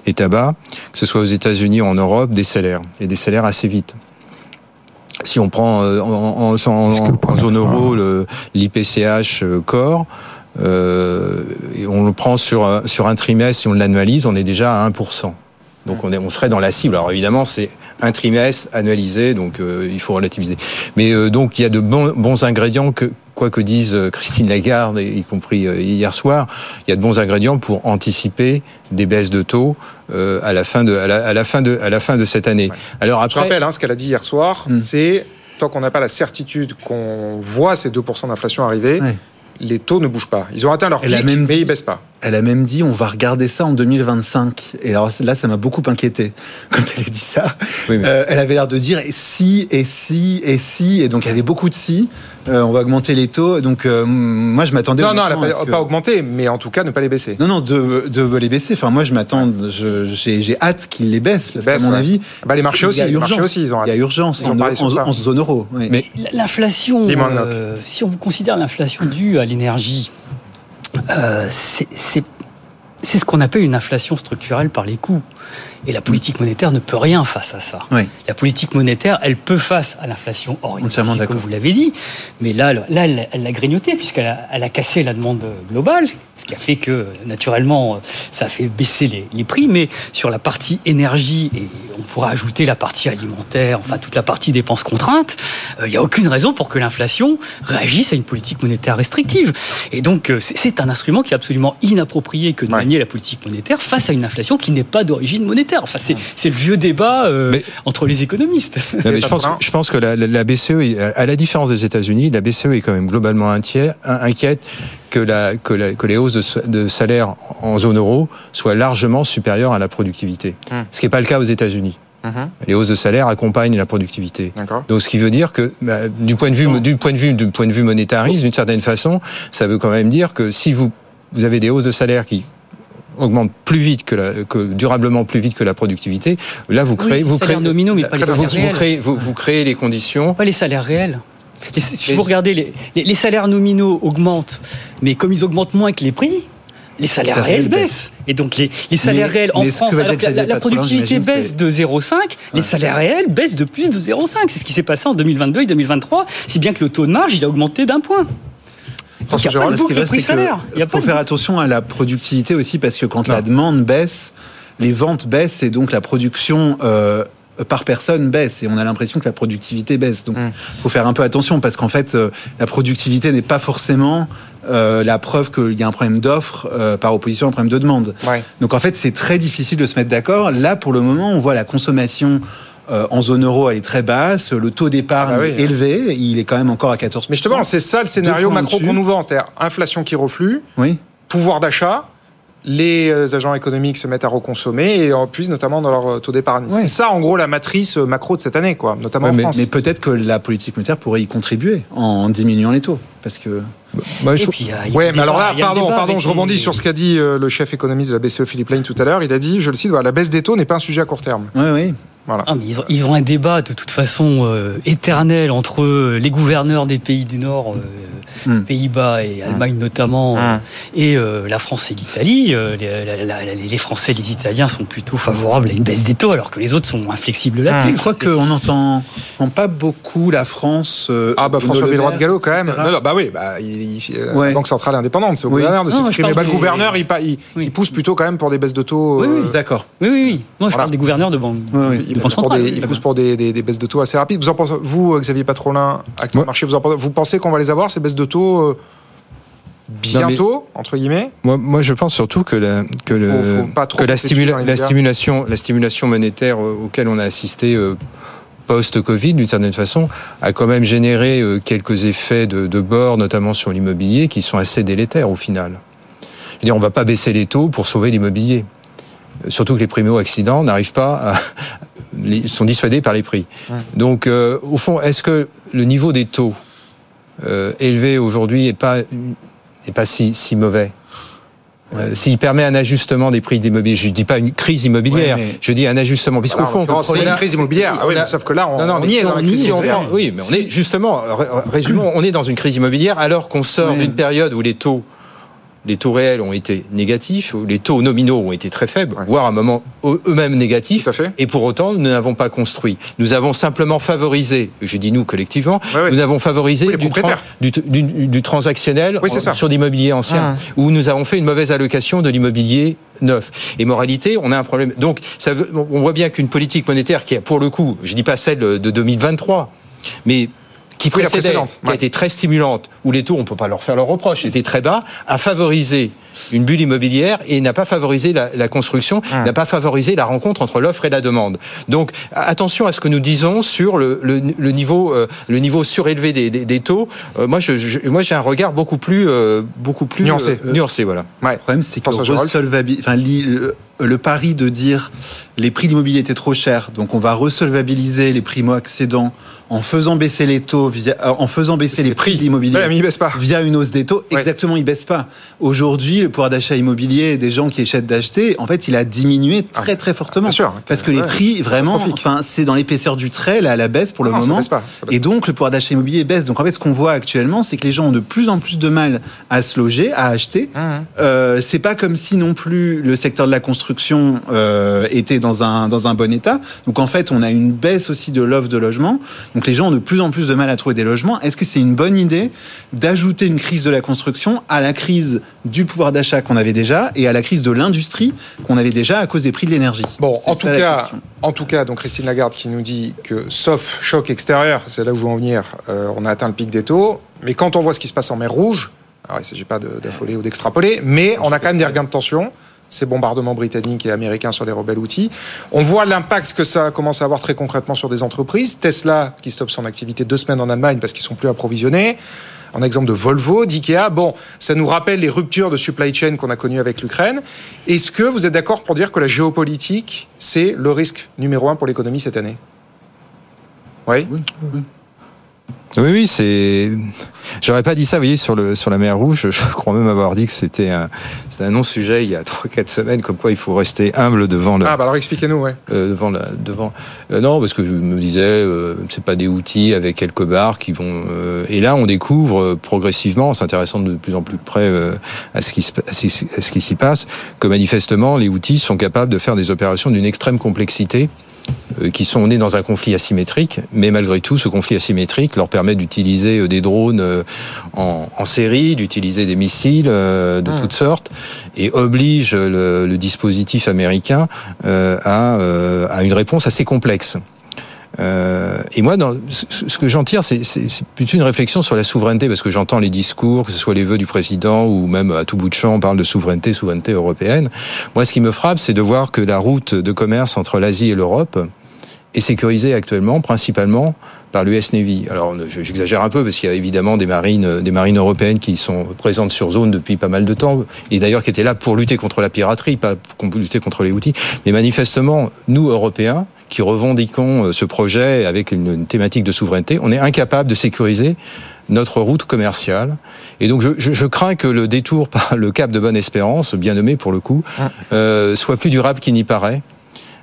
et tabac, que ce soit aux États-Unis ou en Europe, des salaires et des salaires assez vite. Si on prend euh, en, en, en, zone euro l'IPCH euh, corps, euh, et on le prend sur, sur un trimestre, si on l'annualise, on est déjà à 1%. Donc on, est, on serait dans la cible. Alors évidemment, c'est un trimestre annualisé, donc euh, il faut relativiser. Mais euh, donc il y a de bons, bons ingrédients que quoi que dise euh, Christine Lagarde, y compris hier soir, il y a de bons ingrédients pour anticiper des baisses de taux à la fin de à la, fin de à la fin de cette année. Alors après, je rappelle hein, ce qu'elle a dit hier soir, hmm. c'est tant qu'on n'a pas la certitude qu'on voit ces 2% d'inflation arriver les taux ne bougent pas. Ils ont atteint leur pic, mais ils baissent pas. Elle a même dit on va regarder ça en 2025. Et alors là, ça m'a beaucoup inquiété quand elle a dit ça. Euh, elle avait l'air de dire et si, et si, et si. Et donc il y avait beaucoup de si. Euh, on va augmenter les taux. Donc euh, moi, je m'attendais. Non, non, elle n'a pas, augmenté, mais en tout cas, ne pas les baisser. Non, non, de, de les baisser. Enfin, moi, je m'attends. J'ai hâte qu'ils les baissent. Parce qu'à mon avis, bah, les marchés aussi. Il y a urgence. Aussi, ils ont il y a urgence en, en, zone euro. Mais l'inflation, si on considère l'inflation due à l'énergie, c'est c'est ce qu'on appelle une inflation structurelle par les coûts. Et la politique monétaire ne peut rien face à ça. La politique monétaire, elle peut face à l'inflation hors comme vous l'avez dit. Mais là, là elle l'a grignoté puisqu'elle a, elle a cassé la demande globale, ce qui a fait que, naturellement, ça a fait baisser les, les prix. Mais sur la partie énergie, et on pourra ajouter la partie alimentaire, enfin toute la partie dépenses contraintes, euh, il n'y a aucune raison pour que l'inflation réagisse à une politique monétaire restrictive. Et donc, euh, c'est un instrument qui est absolument inapproprié que de manier la politique monétaire face à une inflation qui n'est pas d'origine monétaire. Enfin, c'est le vieux débat euh, entre les économistes. je, pense, je pense que la, BCE, à la différence des États-Unis, la BCE est quand même globalement inquiète que, la, que, que les hausses de, salaire en zone euro soient largement supérieures à la productivité. Hum. Ce qui n'est pas le cas aux États-Unis. Mhm. Les hausses de salaire accompagnent la productivité. Donc, ce qui veut dire que, bah, du point de vue, du point de vue, du point de vue monétariste, d'une certaine façon, ça veut quand même dire que si vous, vous avez des hausses de salaire qui augmentent plus vite que, la, que, durablement plus vite que la productivité, là vous créez, vous créez nominaux, mais pas les salaires vous, réels. Vous créez, vous, vous créez les conditions. Pas les salaires réels. Si vous regardez, les, les, salaires nominaux augmentent, mais comme ils augmentent moins que les prix, les salaires réels baissent. Et donc les, les salaires réels en France, alors que la, la productivité baisse de 0,5, les salaires réels baissent de plus de 0,5. C'est ce qui s'est passé en 2022 et 2023, si bien que le taux de marge, il a augmenté d'un point. Donc, il y a pas de boucle prix salaire. Il faut faire attention à la productivité aussi, parce que quand la demande baisse, les ventes baissent et donc la production euh, par personne baisse et on a l'impression que la productivité baisse. Donc, il faut faire un peu attention parce qu'en fait, euh, la productivité n'est pas forcément euh, la preuve qu'il y a un problème d'offre euh, par opposition à un problème de demande. Ouais. Donc, en fait, c'est très difficile de se mettre d'accord. Là, pour le moment, on voit la consommation en zone euro, elle est très basse. Le taux d'épargne Ah bah oui. est élevé. Il est quand même encore à 14%. Mais justement, c'est ça le scénario macro qu'on nous vend, c'est-à-dire inflation qui reflue, Oui. pouvoir d'achat, les euh, agents économiques se mettent à reconsommer et en plus notamment dans leur euh, taux d'épargne. Ouais. C'est ça en gros la matrice euh, macro de cette année, quoi, notamment Ouais, en mais- France. Mais peut-être que la politique monétaire pourrait y contribuer en diminuant les taux. Parce que. Moi, je- puis, Ouais, mais alors là, pardon, pardon, je rebondis les- sur ce qu'a dit euh, le chef économiste de la BCE, Philippe Lane, tout à l'heure. Il a dit, je le cite, voilà, la baisse des taux n'est pas un sujet à court terme. Oui, oui. Voilà. Ah, mais ils, ont, ils ont un débat de toute façon euh, éternel entre euh, les gouverneurs des pays du Nord, euh, Hmm. Pays-Bas et Allemagne notamment, euh, et euh, la France et l'Italie. Euh, les, la- la- la- les Français et les Italiens sont plutôt favorables à une baisse des taux, alors que les autres sont inflexibles là-dessus. Je crois qu'on n'entend pas beaucoup la France. euh, Ah bah François Le Villeroy de Gallo quand même. Non, non, bah oui, bah, il- il- Ouais. la Banque centrale indépendante, c'est au Oui. gouverneur de s'exprimer. Bah, le des- gouverneur, il, il, Oui. il pousse plutôt quand même pour des baisses de taux. Oui, oui. D'accord. Oui, oui, oui. Moi, je Voilà. parle des gouverneurs de banque. Oui, oui. Il pousse, pour des, il là-bas. pousse pour des, des- des baisses de taux assez rapides. Vous, en pensez, vous Xavier Patrolin, acteur Moi- marché, vous, en pensez, vous pensez qu'on va les avoir, ces baisses de taux, euh, bientôt, entre guillemets? Moi, moi, je pense surtout que la, que le, Faut- faut pas trop que la, stimula- stimulation, la stimulation monétaire euh, auquel on a assisté euh, post-Covid, d'une certaine façon, a quand même généré euh, quelques effets de, de bord, notamment sur l'immobilier, qui sont assez délétères au final. Je veux dire, on va pas baisser les taux pour sauver l'immobilier. Surtout que les primo-accidents n'arrivent pas à, sont dissuadés par les prix. Donc, euh, au fond, est-ce que le niveau des taux euh, élevé aujourd'hui est pas est pas si, si mauvais? Euh, S'il permet un ajustement des prix d'immobilier, je dis pas une crise immobilière, Ouais, mais- je dis un ajustement, puisqu'au Voilà, fond, c'est on une crise immobilière. Ah oui, mais sauf que là, on, non, non, on mais y est dans la crise si on prend- oui, mais on est justement, ré- résumons, on est dans une crise immobilière alors qu'on sort d'une période où les taux, les taux réels ont été négatifs, les taux nominaux ont été très faibles, voire à un moment eux- eux-mêmes négatifs. Tout à fait. Et pour autant, nous n'avons pas construit. Nous avons simplement favorisé, j'ai dit nous collectivement, Ouais, ouais. nous avons favorisé Oui, du, du, du- du transactionnel Oui, en- sur l'immobilier ancien, où nous avons fait une mauvaise allocation de l'immobilier neuf. Et moralité, on a un problème. Donc, ça veut, on voit bien qu'une politique monétaire qui a, pour le coup, je dis pas celle de 2023, mais qui Oui, la précédait, qui a été très stimulante, où les taux, on peut pas leur faire leur reproche, étaient très bas, a favorisé une bulle immobilière et n'a pas favorisé la, la construction, n'a pas favorisé la rencontre entre l'offre et la demande. Donc attention à ce que nous disons sur le, le- le niveau, euh, le niveau surélevé des, des- des taux. Euh, moi, je, je- moi, j'ai un regard beaucoup plus, euh, beaucoup plus Nuancé. euh, nuancé, voilà. Ouais. Le problème, c'est que enfin, le, le pari de dire les prix de l'immobilier étaient trop chers, donc on va resolvabiliser les primo-accédants en faisant baisser les taux, via- en faisant baisser les prix de l'immobilier Ouais, via une hausse des taux. Ouais. Exactement, il baisse pas. Aujourd'hui, le pouvoir d'achat immobilier des gens qui achètent d'acheter, en fait, il a diminué très très fortement. bien sûr. Parce que les prix, vraiment, enfin, c'est dans l'épaisseur du trait, là, à la baisse pour le Non, ça moment. baisse pas, ça baisse Et donc, le pouvoir d'achat immobilier baisse. Donc, en fait, ce qu'on voit actuellement, c'est que les gens ont de plus en plus de mal à se loger, à acheter. Mmh. Euh, c'est pas comme si non plus le secteur de la construction euh, était dans un dans un bon état. Donc en fait, on a une baisse aussi de l'offre de logement. Donc les gens ont de plus en plus de mal à trouver des logements. Est-ce que c'est une bonne idée d'ajouter une crise de la construction à la crise du pouvoir d'achat qu'on avait déjà et à la crise de l'industrie qu'on avait déjà à cause des prix de l'énergie Bon, en tout cas, en tout cas, donc Christine Lagarde qui nous dit que sauf choc extérieur, c'est là où je veux en venir, euh, on a atteint le pic des taux. Mais quand on voit ce qui se passe en mer Rouge, alors il ne s'agit pas de- d'affoler ou d'extrapoler, mais on a quand même des regains de tension. Ces bombardements britanniques et américains sur les rebelles outils. On voit l'impact que ça commence à avoir très concrètement sur des entreprises. Tesla qui stoppe son activité deux semaines en Allemagne parce qu'ils sont plus approvisionnés. En exemple de Volvo, d'IKEA. Bon, ça nous rappelle les ruptures de supply chain qu'on a connues avec l'Ukraine. Est-ce que vous êtes d'accord pour dire que la géopolitique, c'est le risque numéro un pour l'économie cette année? Oui, oui. Oui, oui, c'est. J'aurais pas dit ça, vous voyez, sur, le, sur la mer Rouge. Je crois même avoir dit que c'était un, un non-sujet il y a 3-4 semaines, comme quoi il faut rester humble devant le. Ah, bah alors expliquez-nous, ouais. Euh, devant la, devant. Euh, non, parce que je me disais, euh, c'est pas des outils avec quelques barres qui vont. Euh, et là, on découvre progressivement, en s'intéressant de plus en plus près à ce qui à ce qui s'y passe, que manifestement, les outils sont capables de faire des opérations d'une extrême complexité euh, qui sont nés dans un conflit asymétrique, mais malgré tout, ce conflit asymétrique leur permet d'utiliser euh, des drones euh, en, en série, d'utiliser des missiles de mmh. toutes sortes, et oblige le, le dispositif américain à, à une réponse assez complexe. Euh, et moi, dans, ce que j'en tire, c'est plutôt une réflexion sur la souveraineté, parce que j'entends les discours, que ce soit les vœux du président ou même à tout bout de champ, on parle de souveraineté, souveraineté européenne. Moi, ce qui me frappe, c'est de voir que la route de commerce entre l'Asie et l'Europe est sécurisée actuellement, principalement par l'US Navy. Alors, j'exagère un peu parce qu'il y a évidemment des marines, des marines européennes qui sont présentes sur zone depuis pas mal de temps, et d'ailleurs qui étaient là pour lutter contre la piraterie, pas pour lutter contre les outils. Mais manifestement, nous Européens, qui revendiquons euh, ce projet avec une, thématique de souveraineté, on est incapable de sécuriser notre route commerciale. Et donc je, je, je, crains que le détour par le cap de Bonne-Espérance, bien nommé pour le coup, euh, soit plus durable qu'il n'y paraît.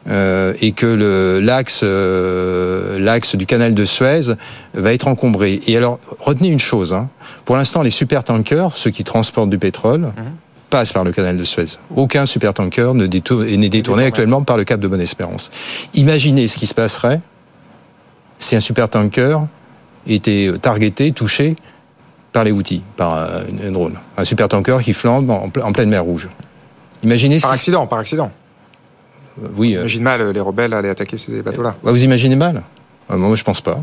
Euh, et que l'axe euh, l'axe du canal de Suez va être encombré. Et alors retenez une chose, hein. pour l'instant les supertankers, ceux qui transportent du pétrole, mhm passe par le canal de Suez. Aucun supertanker n'est détourné, détourné actuellement par le cap de Bonne-Espérance. Imaginez ce qui se passerait si un supertanker était targeté, touché par les outils, par un drone. Un supertanker qui flambe en, pleine mer Rouge. Imaginez par accident, par accident. Euh, oui. Euh, Imagine mal les rebelles aller attaquer ces bateaux-là. vous imaginez mal? Euh, Moi, je pense pas.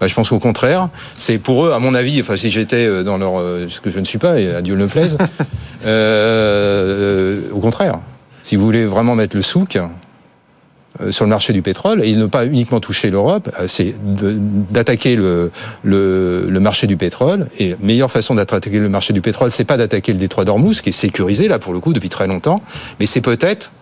Bah, je pense au contraire. C'est pour eux, à mon avis, enfin si j'étais euh, dans leur, euh, ce que je ne suis pas, et à Dieu le plaise, euh, au contraire. Si vous voulez vraiment mettre le souk euh, sur le marché du pétrole et ne pas uniquement toucher l'Europe, c'est d'attaquer le, le, le, marché du pétrole. Et la meilleure façon d'attaquer le marché du pétrole, c'est pas d'attaquer le détroit d'Ormuz, qui est sécurisé là pour le coup depuis très longtemps, mais c'est peut-être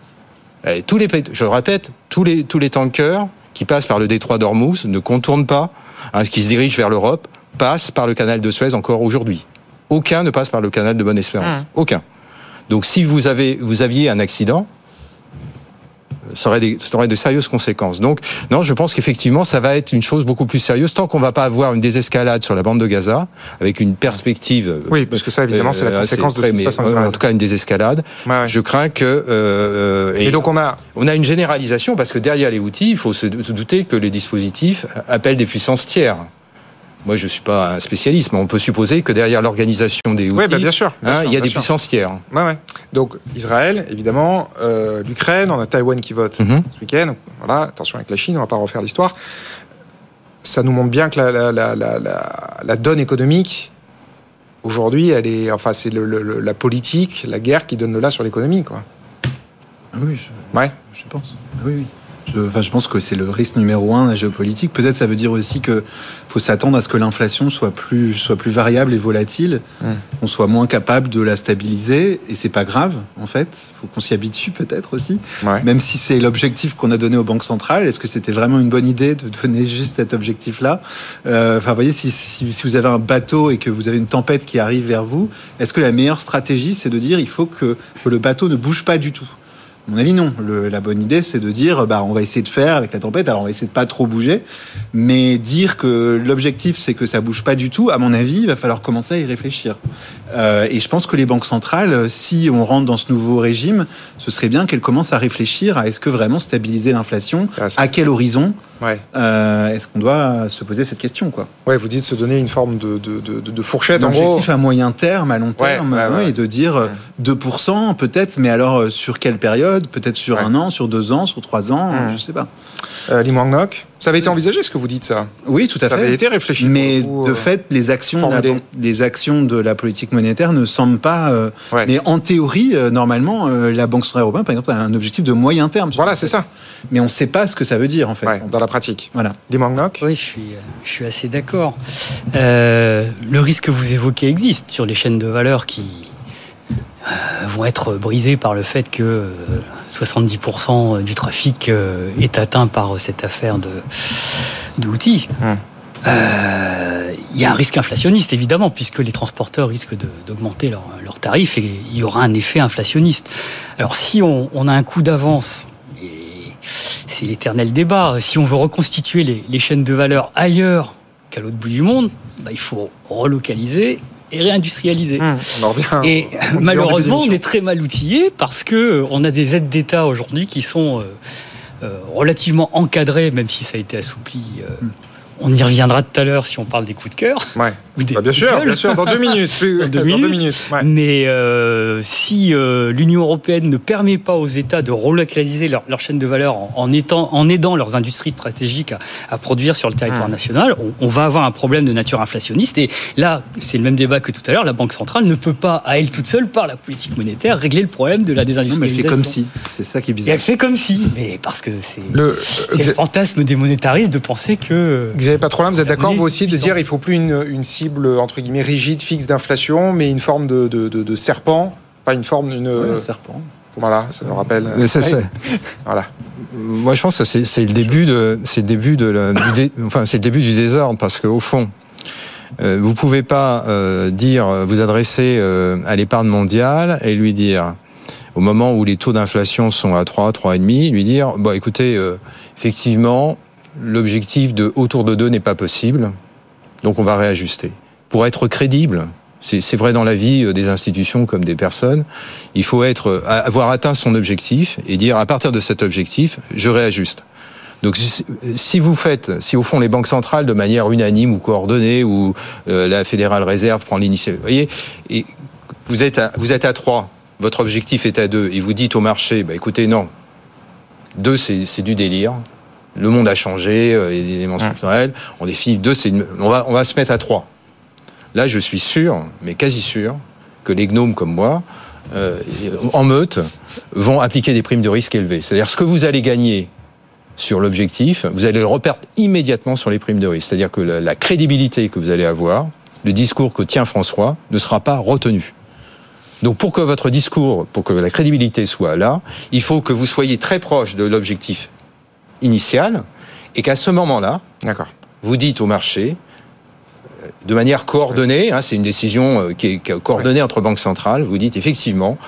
tous les, je le répète, tous les tous les tankers qui passent par le détroit d'Ormuz ne contournent pas Hein, qui se dirige vers l'Europe, passe par le canal de Suez encore aujourd'hui. Aucun ne passe par le canal de Bonne-Espérance. Mmh. Aucun. Donc si vous, avez, vous aviez un accident, ça aurait, des, ça aurait de sérieuses conséquences. Donc, non, je pense qu'effectivement, ça va être une chose beaucoup plus sérieuse tant qu'on va pas avoir une désescalade sur la bande de Gaza avec une perspective. Euh, oui, parce que ça, évidemment, c'est la euh, conséquence de ce qui se passe en Israël. En tout cas, une désescalade. Je crains que. Euh, et, et, donc, on a. On a une généralisation parce que derrière les outils, il faut se douter que les dispositifs appellent des puissances tiers. Moi, je suis pas un spécialiste, mais on peut supposer que derrière l'organisation des outils, bah, bien sûr, hein, il y a des puissances tiers. Ouais, ouais. Donc Israël, évidemment, euh, l'Ukraine, on a Taïwan qui vote mhm. ce week-end. Voilà, attention avec la Chine, on va pas refaire l'histoire. Ça nous montre bien que la, la, la, la donne économique aujourd'hui, elle est, enfin, c'est la politique, la guerre qui donne le là sur l'économie, quoi. Oui, je, ouais. je pense. Oui, oui. Je, enfin, je pense que c'est le risque numéro un de la géopolitique. Peut-être ça veut dire aussi que faut s'attendre à ce que l'inflation soit plus, soit plus variable et volatile, mmh. qu'on soit moins capable de la stabiliser. Et c'est pas grave, en fait. Faut qu'on s'y habitue peut-être aussi. Ouais. Même si c'est l'objectif qu'on a donné aux banques centrales. Est-ce que c'était vraiment une bonne idée de donner juste cet objectif-là? Euh, Enfin, vous voyez, si, si, si, vous avez un bateau et que vous avez une tempête qui arrive vers vous, est-ce que la meilleure stratégie, c'est de dire il faut que, que le bateau ne bouge pas du tout? À mon avis, non. Le, la bonne idée, c'est de dire, bah, on va essayer de faire avec la tempête. Alors, on va essayer de pas trop bouger, mais dire que l'objectif, c'est que ça bouge pas du tout. À mon avis, il va falloir commencer à y réfléchir. Euh, et je pense que les banques centrales, si on rentre dans ce nouveau régime, ce serait bien qu'elles commencent à réfléchir à est-ce que vraiment stabiliser l'inflation, à quel horizon Ouais. Euh, Est-ce qu'on doit se poser cette question quoi Ouais, vous dites se donner une forme de, de, de, de fourchette en gros. à moyen terme, à long terme, ouais, ouais, et de dire ouais. 2% peut-être, mais alors euh, sur quelle période période, peut-être sur un an, sur deux ans, sur trois ans, Mmh. je ne sais pas. Euh, ça avait été envisagé ce que vous dites ça? Oui, tout à Ça fait. avait été réfléchi. Mais de euh, fait, les actions, de la, les actions de la politique monétaire ne semblent pas. euh, Ouais. Mais en théorie, euh, normalement, euh, la Banque centrale européenne, par exemple, a un objectif de moyen terme. Voilà, c'est ça. Mais on ne sait pas ce que ça veut dire en fait. Ouais, dans la pratique. Voilà. Oui, je suis, je suis assez d'accord. Euh, le risque que vous évoquez existe sur les chaînes de valeur qui vont être brisées par le fait que euh, 70% du trafic euh, est atteint par cette affaire d'outils. Euh, Il y a un risque inflationniste, évidemment, puisque les transporteurs risquent d'augmenter leurs tarifs et il y aura un effet inflationniste. Alors, si on, on a un coup d'avance, et c'est l'éternel débat, si on veut reconstituer les, les chaînes de valeur ailleurs qu'à l'autre bout du monde, bah, il faut relocaliser et réindustrialiser. Hum, On en revient. Et malheureusement, on est très mal outillé parce que euh, on a des aides d'État aujourd'hui qui sont euh, euh, relativement encadrées, même si ça a été assoupli. On y reviendra tout à l'heure si on parle des coups de cœur. Ouais. Ou des Bah, bien sûr, bien sûr, dans deux minutes. Dans deux dans deux minutes. ouais. Mais euh, si euh, l'Union européenne ne permet pas aux États de relocaliser leur, leur chaîne de valeur en, en étant, en aidant leurs industries stratégiques à, à produire sur le territoire Mmh. national, on, on va avoir un problème de nature inflationniste. Et là, c'est le même débat que tout à l'heure. La Banque centrale ne peut pas, à elle toute seule, par la politique monétaire, régler le problème de la Non, mais désindustrialisation. elle fait comme si. C'est ça qui est Et bizarre. elle fait comme si, mais parce que c'est Le, c'est le fantasme des monétaristes de penser que. Xavier Patrolin, vous êtes d'accord vous aussi de dire il faut plus une, une cible entre guillemets rigide, fixe d'inflation, mais une forme de, de, de- de serpent, pas une forme d'une. Ouais, un serpent. Voilà, ça me rappelle. Mais ça, c'est- Voilà. Moi, je pense que c'est c'est le début de, c'est le début de, la- du dé- enfin, c'est le début du désordre parce qu'au fond, euh, vous pouvez pas euh, dire, vous adresser euh, à l'épargne mondiale et lui dire, au moment où les taux d'inflation sont à 3, 3,5, lui dire, bon, écoutez, euh, effectivement, l'objectif de autour de 2 n'est pas possible, donc on va réajuster. Pour être crédible, c'est vrai dans la vie euh, des institutions comme des personnes, il faut être, euh, avoir atteint son objectif et dire à partir de cet objectif, je réajuste. Donc si- vous faites, si au fond les banques centrales de manière unanime ou coordonnée ou euh, la Fédérale Réserve prend l'initiative, vous voyez, et vous êtes à, vous êtes à 3, votre objectif est à 2 et vous dites au marché, bah écoutez non, 2 c'est c'est du délire. Le monde a changé, euh, il y a des éléments structurels. On fini. 2 c'est une- on va on va se mettre à 3. Là, je suis sûr, mais quasi sûr, que les gnomes comme moi, euh, en meute, vont appliquer des primes de risque élevées. C'est-à-dire ce que vous allez gagner sur l'objectif, vous allez le reperdre immédiatement sur les primes de risque. C'est-à-dire que la, la crédibilité que vous allez avoir, le discours que tient François, ne sera pas retenu. Donc pour que votre discours, pour que la crédibilité soit là, il faut que vous soyez très proche de l'objectif initial et qu'à ce moment-là, vous dites au marché, euh, de manière coordonnée, hein, c'est une décision euh, qui est, coordonnée entre banques centrales, vous dites effectivement,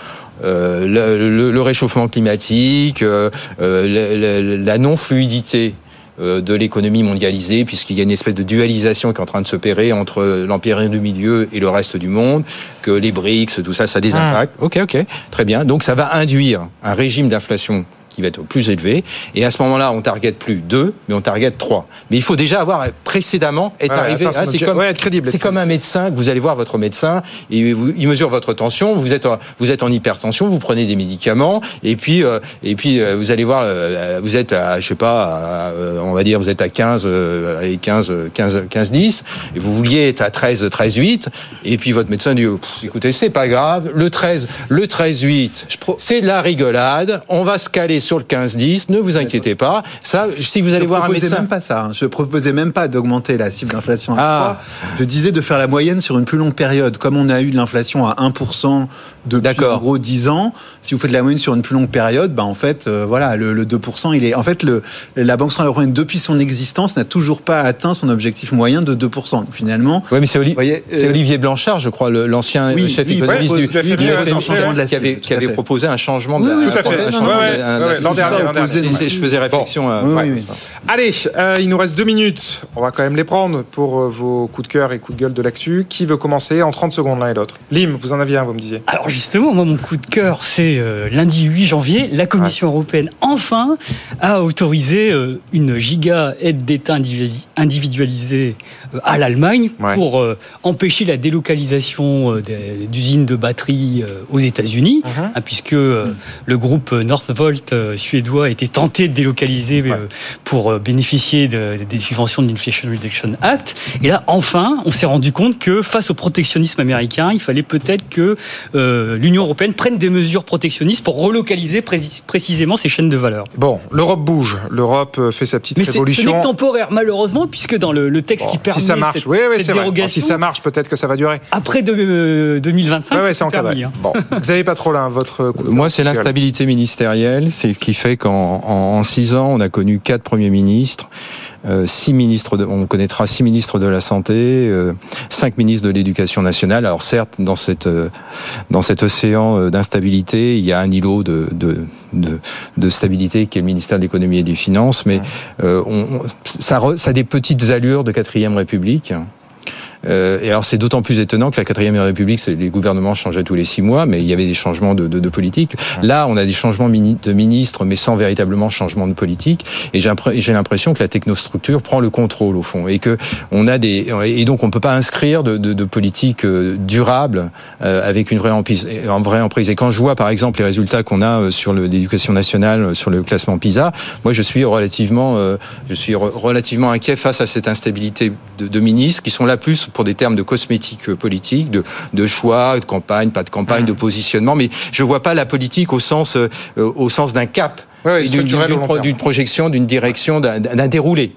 euh, le, le- le réchauffement climatique, euh, euh, la non-fluidité de l'économie mondialisée, puisqu'il y a une espèce de dualisation qui est en train de s'opérer entre l'empire du milieu et le reste du monde, que les BRICS, tout ça, ça a des impacts. Ok, ok, très bien. Donc ça va induire un régime d'inflation qui va être plus élevé. Et à ce moment-là, on target plus 2, mais on target 3. Mais il faut déjà avoir précédemment être Ouais, arrivé. Ah, c'est comme, ouais, c'est comme un médecin que vous allez voir votre médecin et vous- il mesure votre tension. Vous êtes en, vous êtes en hypertension, vous prenez des médicaments et puis euh, et puis euh, vous allez voir, euh, vous êtes à je sais pas, à, euh, on va dire vous êtes à 15, euh, allez, 15, 15, 15, 10 et vous vouliez être à 13, 13, 8 et puis votre médecin dit oh, écoutez c'est pas grave, le 13, le 13, 8, c'est de la rigolade, on va se caler sur le 15, 10 ne vous inquiétez pas. Ça, si vous allez je voir un médecin. même pas ça. hein. Je proposais même pas d'augmenter la cible d'inflation à Ah. 3. Je disais de faire la moyenne sur une plus longue période. Comme on a eu de l'inflation à 1% depuis en gros 10 ans, si vous faites de la moyenne sur une plus longue période, bah en fait, euh, voilà, le, le 2%, il est. En fait, le, la Banque centrale européenne, depuis son existence, n'a toujours pas atteint son objectif moyen de 2%. Donc, finalement. Oui, mais c'est Oli- euh, Olivier Blanchard, je crois, l'ancien Oui, chef oui, économiste ouais, du, du FMI, qui avait, qui fait. proposé un changement de Oui, tout à fait. l'an dernier. Je faisais réflexion à. Allez, euh, il nous reste deux minutes. On va quand même les prendre pour euh, vos coups de cœur et coups de gueule de l'actu. Qui veut commencer en 30 secondes l'un et l'autre? Lim, vous en aviez un, vous me disiez. Alors justement, moi, mon coup de cœur, c'est euh, lundi 8 janvier, la Commission européenne, enfin, a autorisé une giga aide d'État individualisée à l'Allemagne pour empêcher la délocalisation d'usines de batteries aux États-Unis, uh-huh. hein, puisque le groupe Northvolt suédois était tenté de délocaliser pour bénéficier des subventions de l'Inflation Reduction Act. Et là, enfin, on s'est rendu compte que face au protectionnisme américain, il fallait peut-être que euh, l'Union européenne prenne des mesures protectionnistes pour relocaliser précisément ces chaînes de valeur. Bon, l'Europe bouge, l'europe euh, fait sa petite Mais révolution. Mais ce n'est temporaire, malheureusement, puisque dans le, texte qui permet si ça marche, oui, oui, c'est vrai. si ça marche, peut-être que ça va durer. Après de, 2025, ouais, c'est encadré. Hein. Bon, vous n'avez pas trop là votre. Moi, c'est l'instabilité ministérielle, c'est qui fait qu'en en six ans, on a connu quatre premiers ministres. Euh, six ministres, de, on connaîtra six ministres de la santé, euh, cinq ministres de l'éducation nationale. Alors certes, dans cette euh, dans cet océan d'instabilité, il y a un îlot de, de, de, de stabilité qui est le ministère de l'économie et des finances, mais on, ça, ça a des petites allures de quatrième République. Euh, et alors c'est d'autant plus étonnant que la quatrième République, les gouvernements changeaient tous les six mois, mais il y avait des changements de, de, de politique. Là, on a des changements de ministres, mais sans véritablement changement de politique. Et j'ai l'impression que la technostructure prend le contrôle au fond, et que on a des et donc on peut pas inscrire de, de, de politique euh, durable euh, avec une vraie emprise, en vraie emprise. Et quand je vois par exemple les résultats qu'on a euh, sur l'éducation nationale, sur le classement PISA, moi je suis relativement, je suis relativement inquiet face à cette instabilité de, de ministres qui sont là plus pour des termes de cosmétique politique, de, de choix, de campagne, pas de campagne, de positionnement, mais je vois pas la politique au sens, euh, au sens d'un cap. d'une projection, d'une direction, d'un déroulé.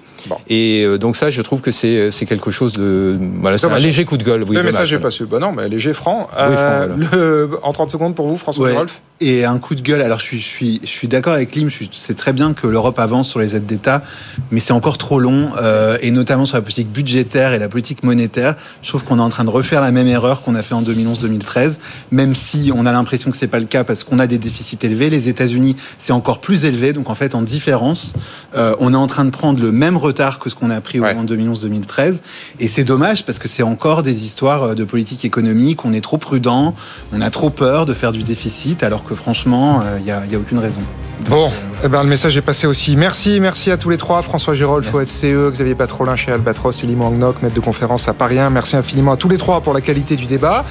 Et euh, donc ça, je trouve que c'est quelque chose de... Voilà, c'est un léger coup de gueule. Oui, le message n'est pas su. Bon, non, mais léger, franc. Euh, en 30 secondes pour vous, François ouais. Rolf et un coup de gueule. Alors, je suis, je suis, je suis d'accord avec Lim. C'est très bien que l'Europe avance sur les aides d'État, mais c'est encore trop long, euh, et notamment sur la politique budgétaire et la politique monétaire. Je trouve qu'on est en train de refaire la même erreur qu'on a fait en 2011-2013, même si on a l'impression que c'est pas le cas parce qu'on a des déficits élevés. Les États-Unis, c'est encore plus élevé. Donc, en fait, en différence, euh, on est en train de prendre le même retard que ce qu'on a pris ouais. en 2011-2013, et c'est dommage parce que c'est encore des histoires euh, de politique économique. On est trop prudent, on a trop peur de faire du déficit, alors que franchement, il euh, n'y a, aucune raison. bon, eh ben, le message est passé aussi. Merci, merci à tous les trois. François Gérolf au FCE, Xavier Patrolin chez Albatros, Elie Angnok, maître de conférence à Paris 1. Merci infiniment à tous les trois pour la qualité du débat.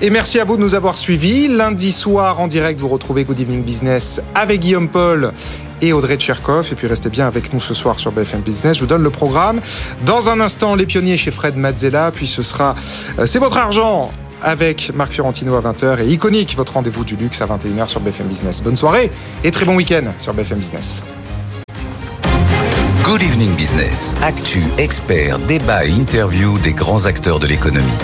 Et merci à vous de nous avoir suivis. Lundi soir, en direct, vous retrouvez Good Evening Business avec Guillaume Paul et Audrey Tcherkov. Et puis restez bien avec nous ce soir sur BFM Business. Je vous donne le programme. Dans un instant, les pionniers chez Fred Mazzella. Puis ce sera euh, C'est votre argent avec Marc Fiorentino à 20h et Iconique, votre rendez-vous du luxe à 21h sur BFM Business. Bonne soirée et très bon week-end sur BFM Business. Good Evening Business. Actu, expert, débat et interview des grands acteurs de l'économie.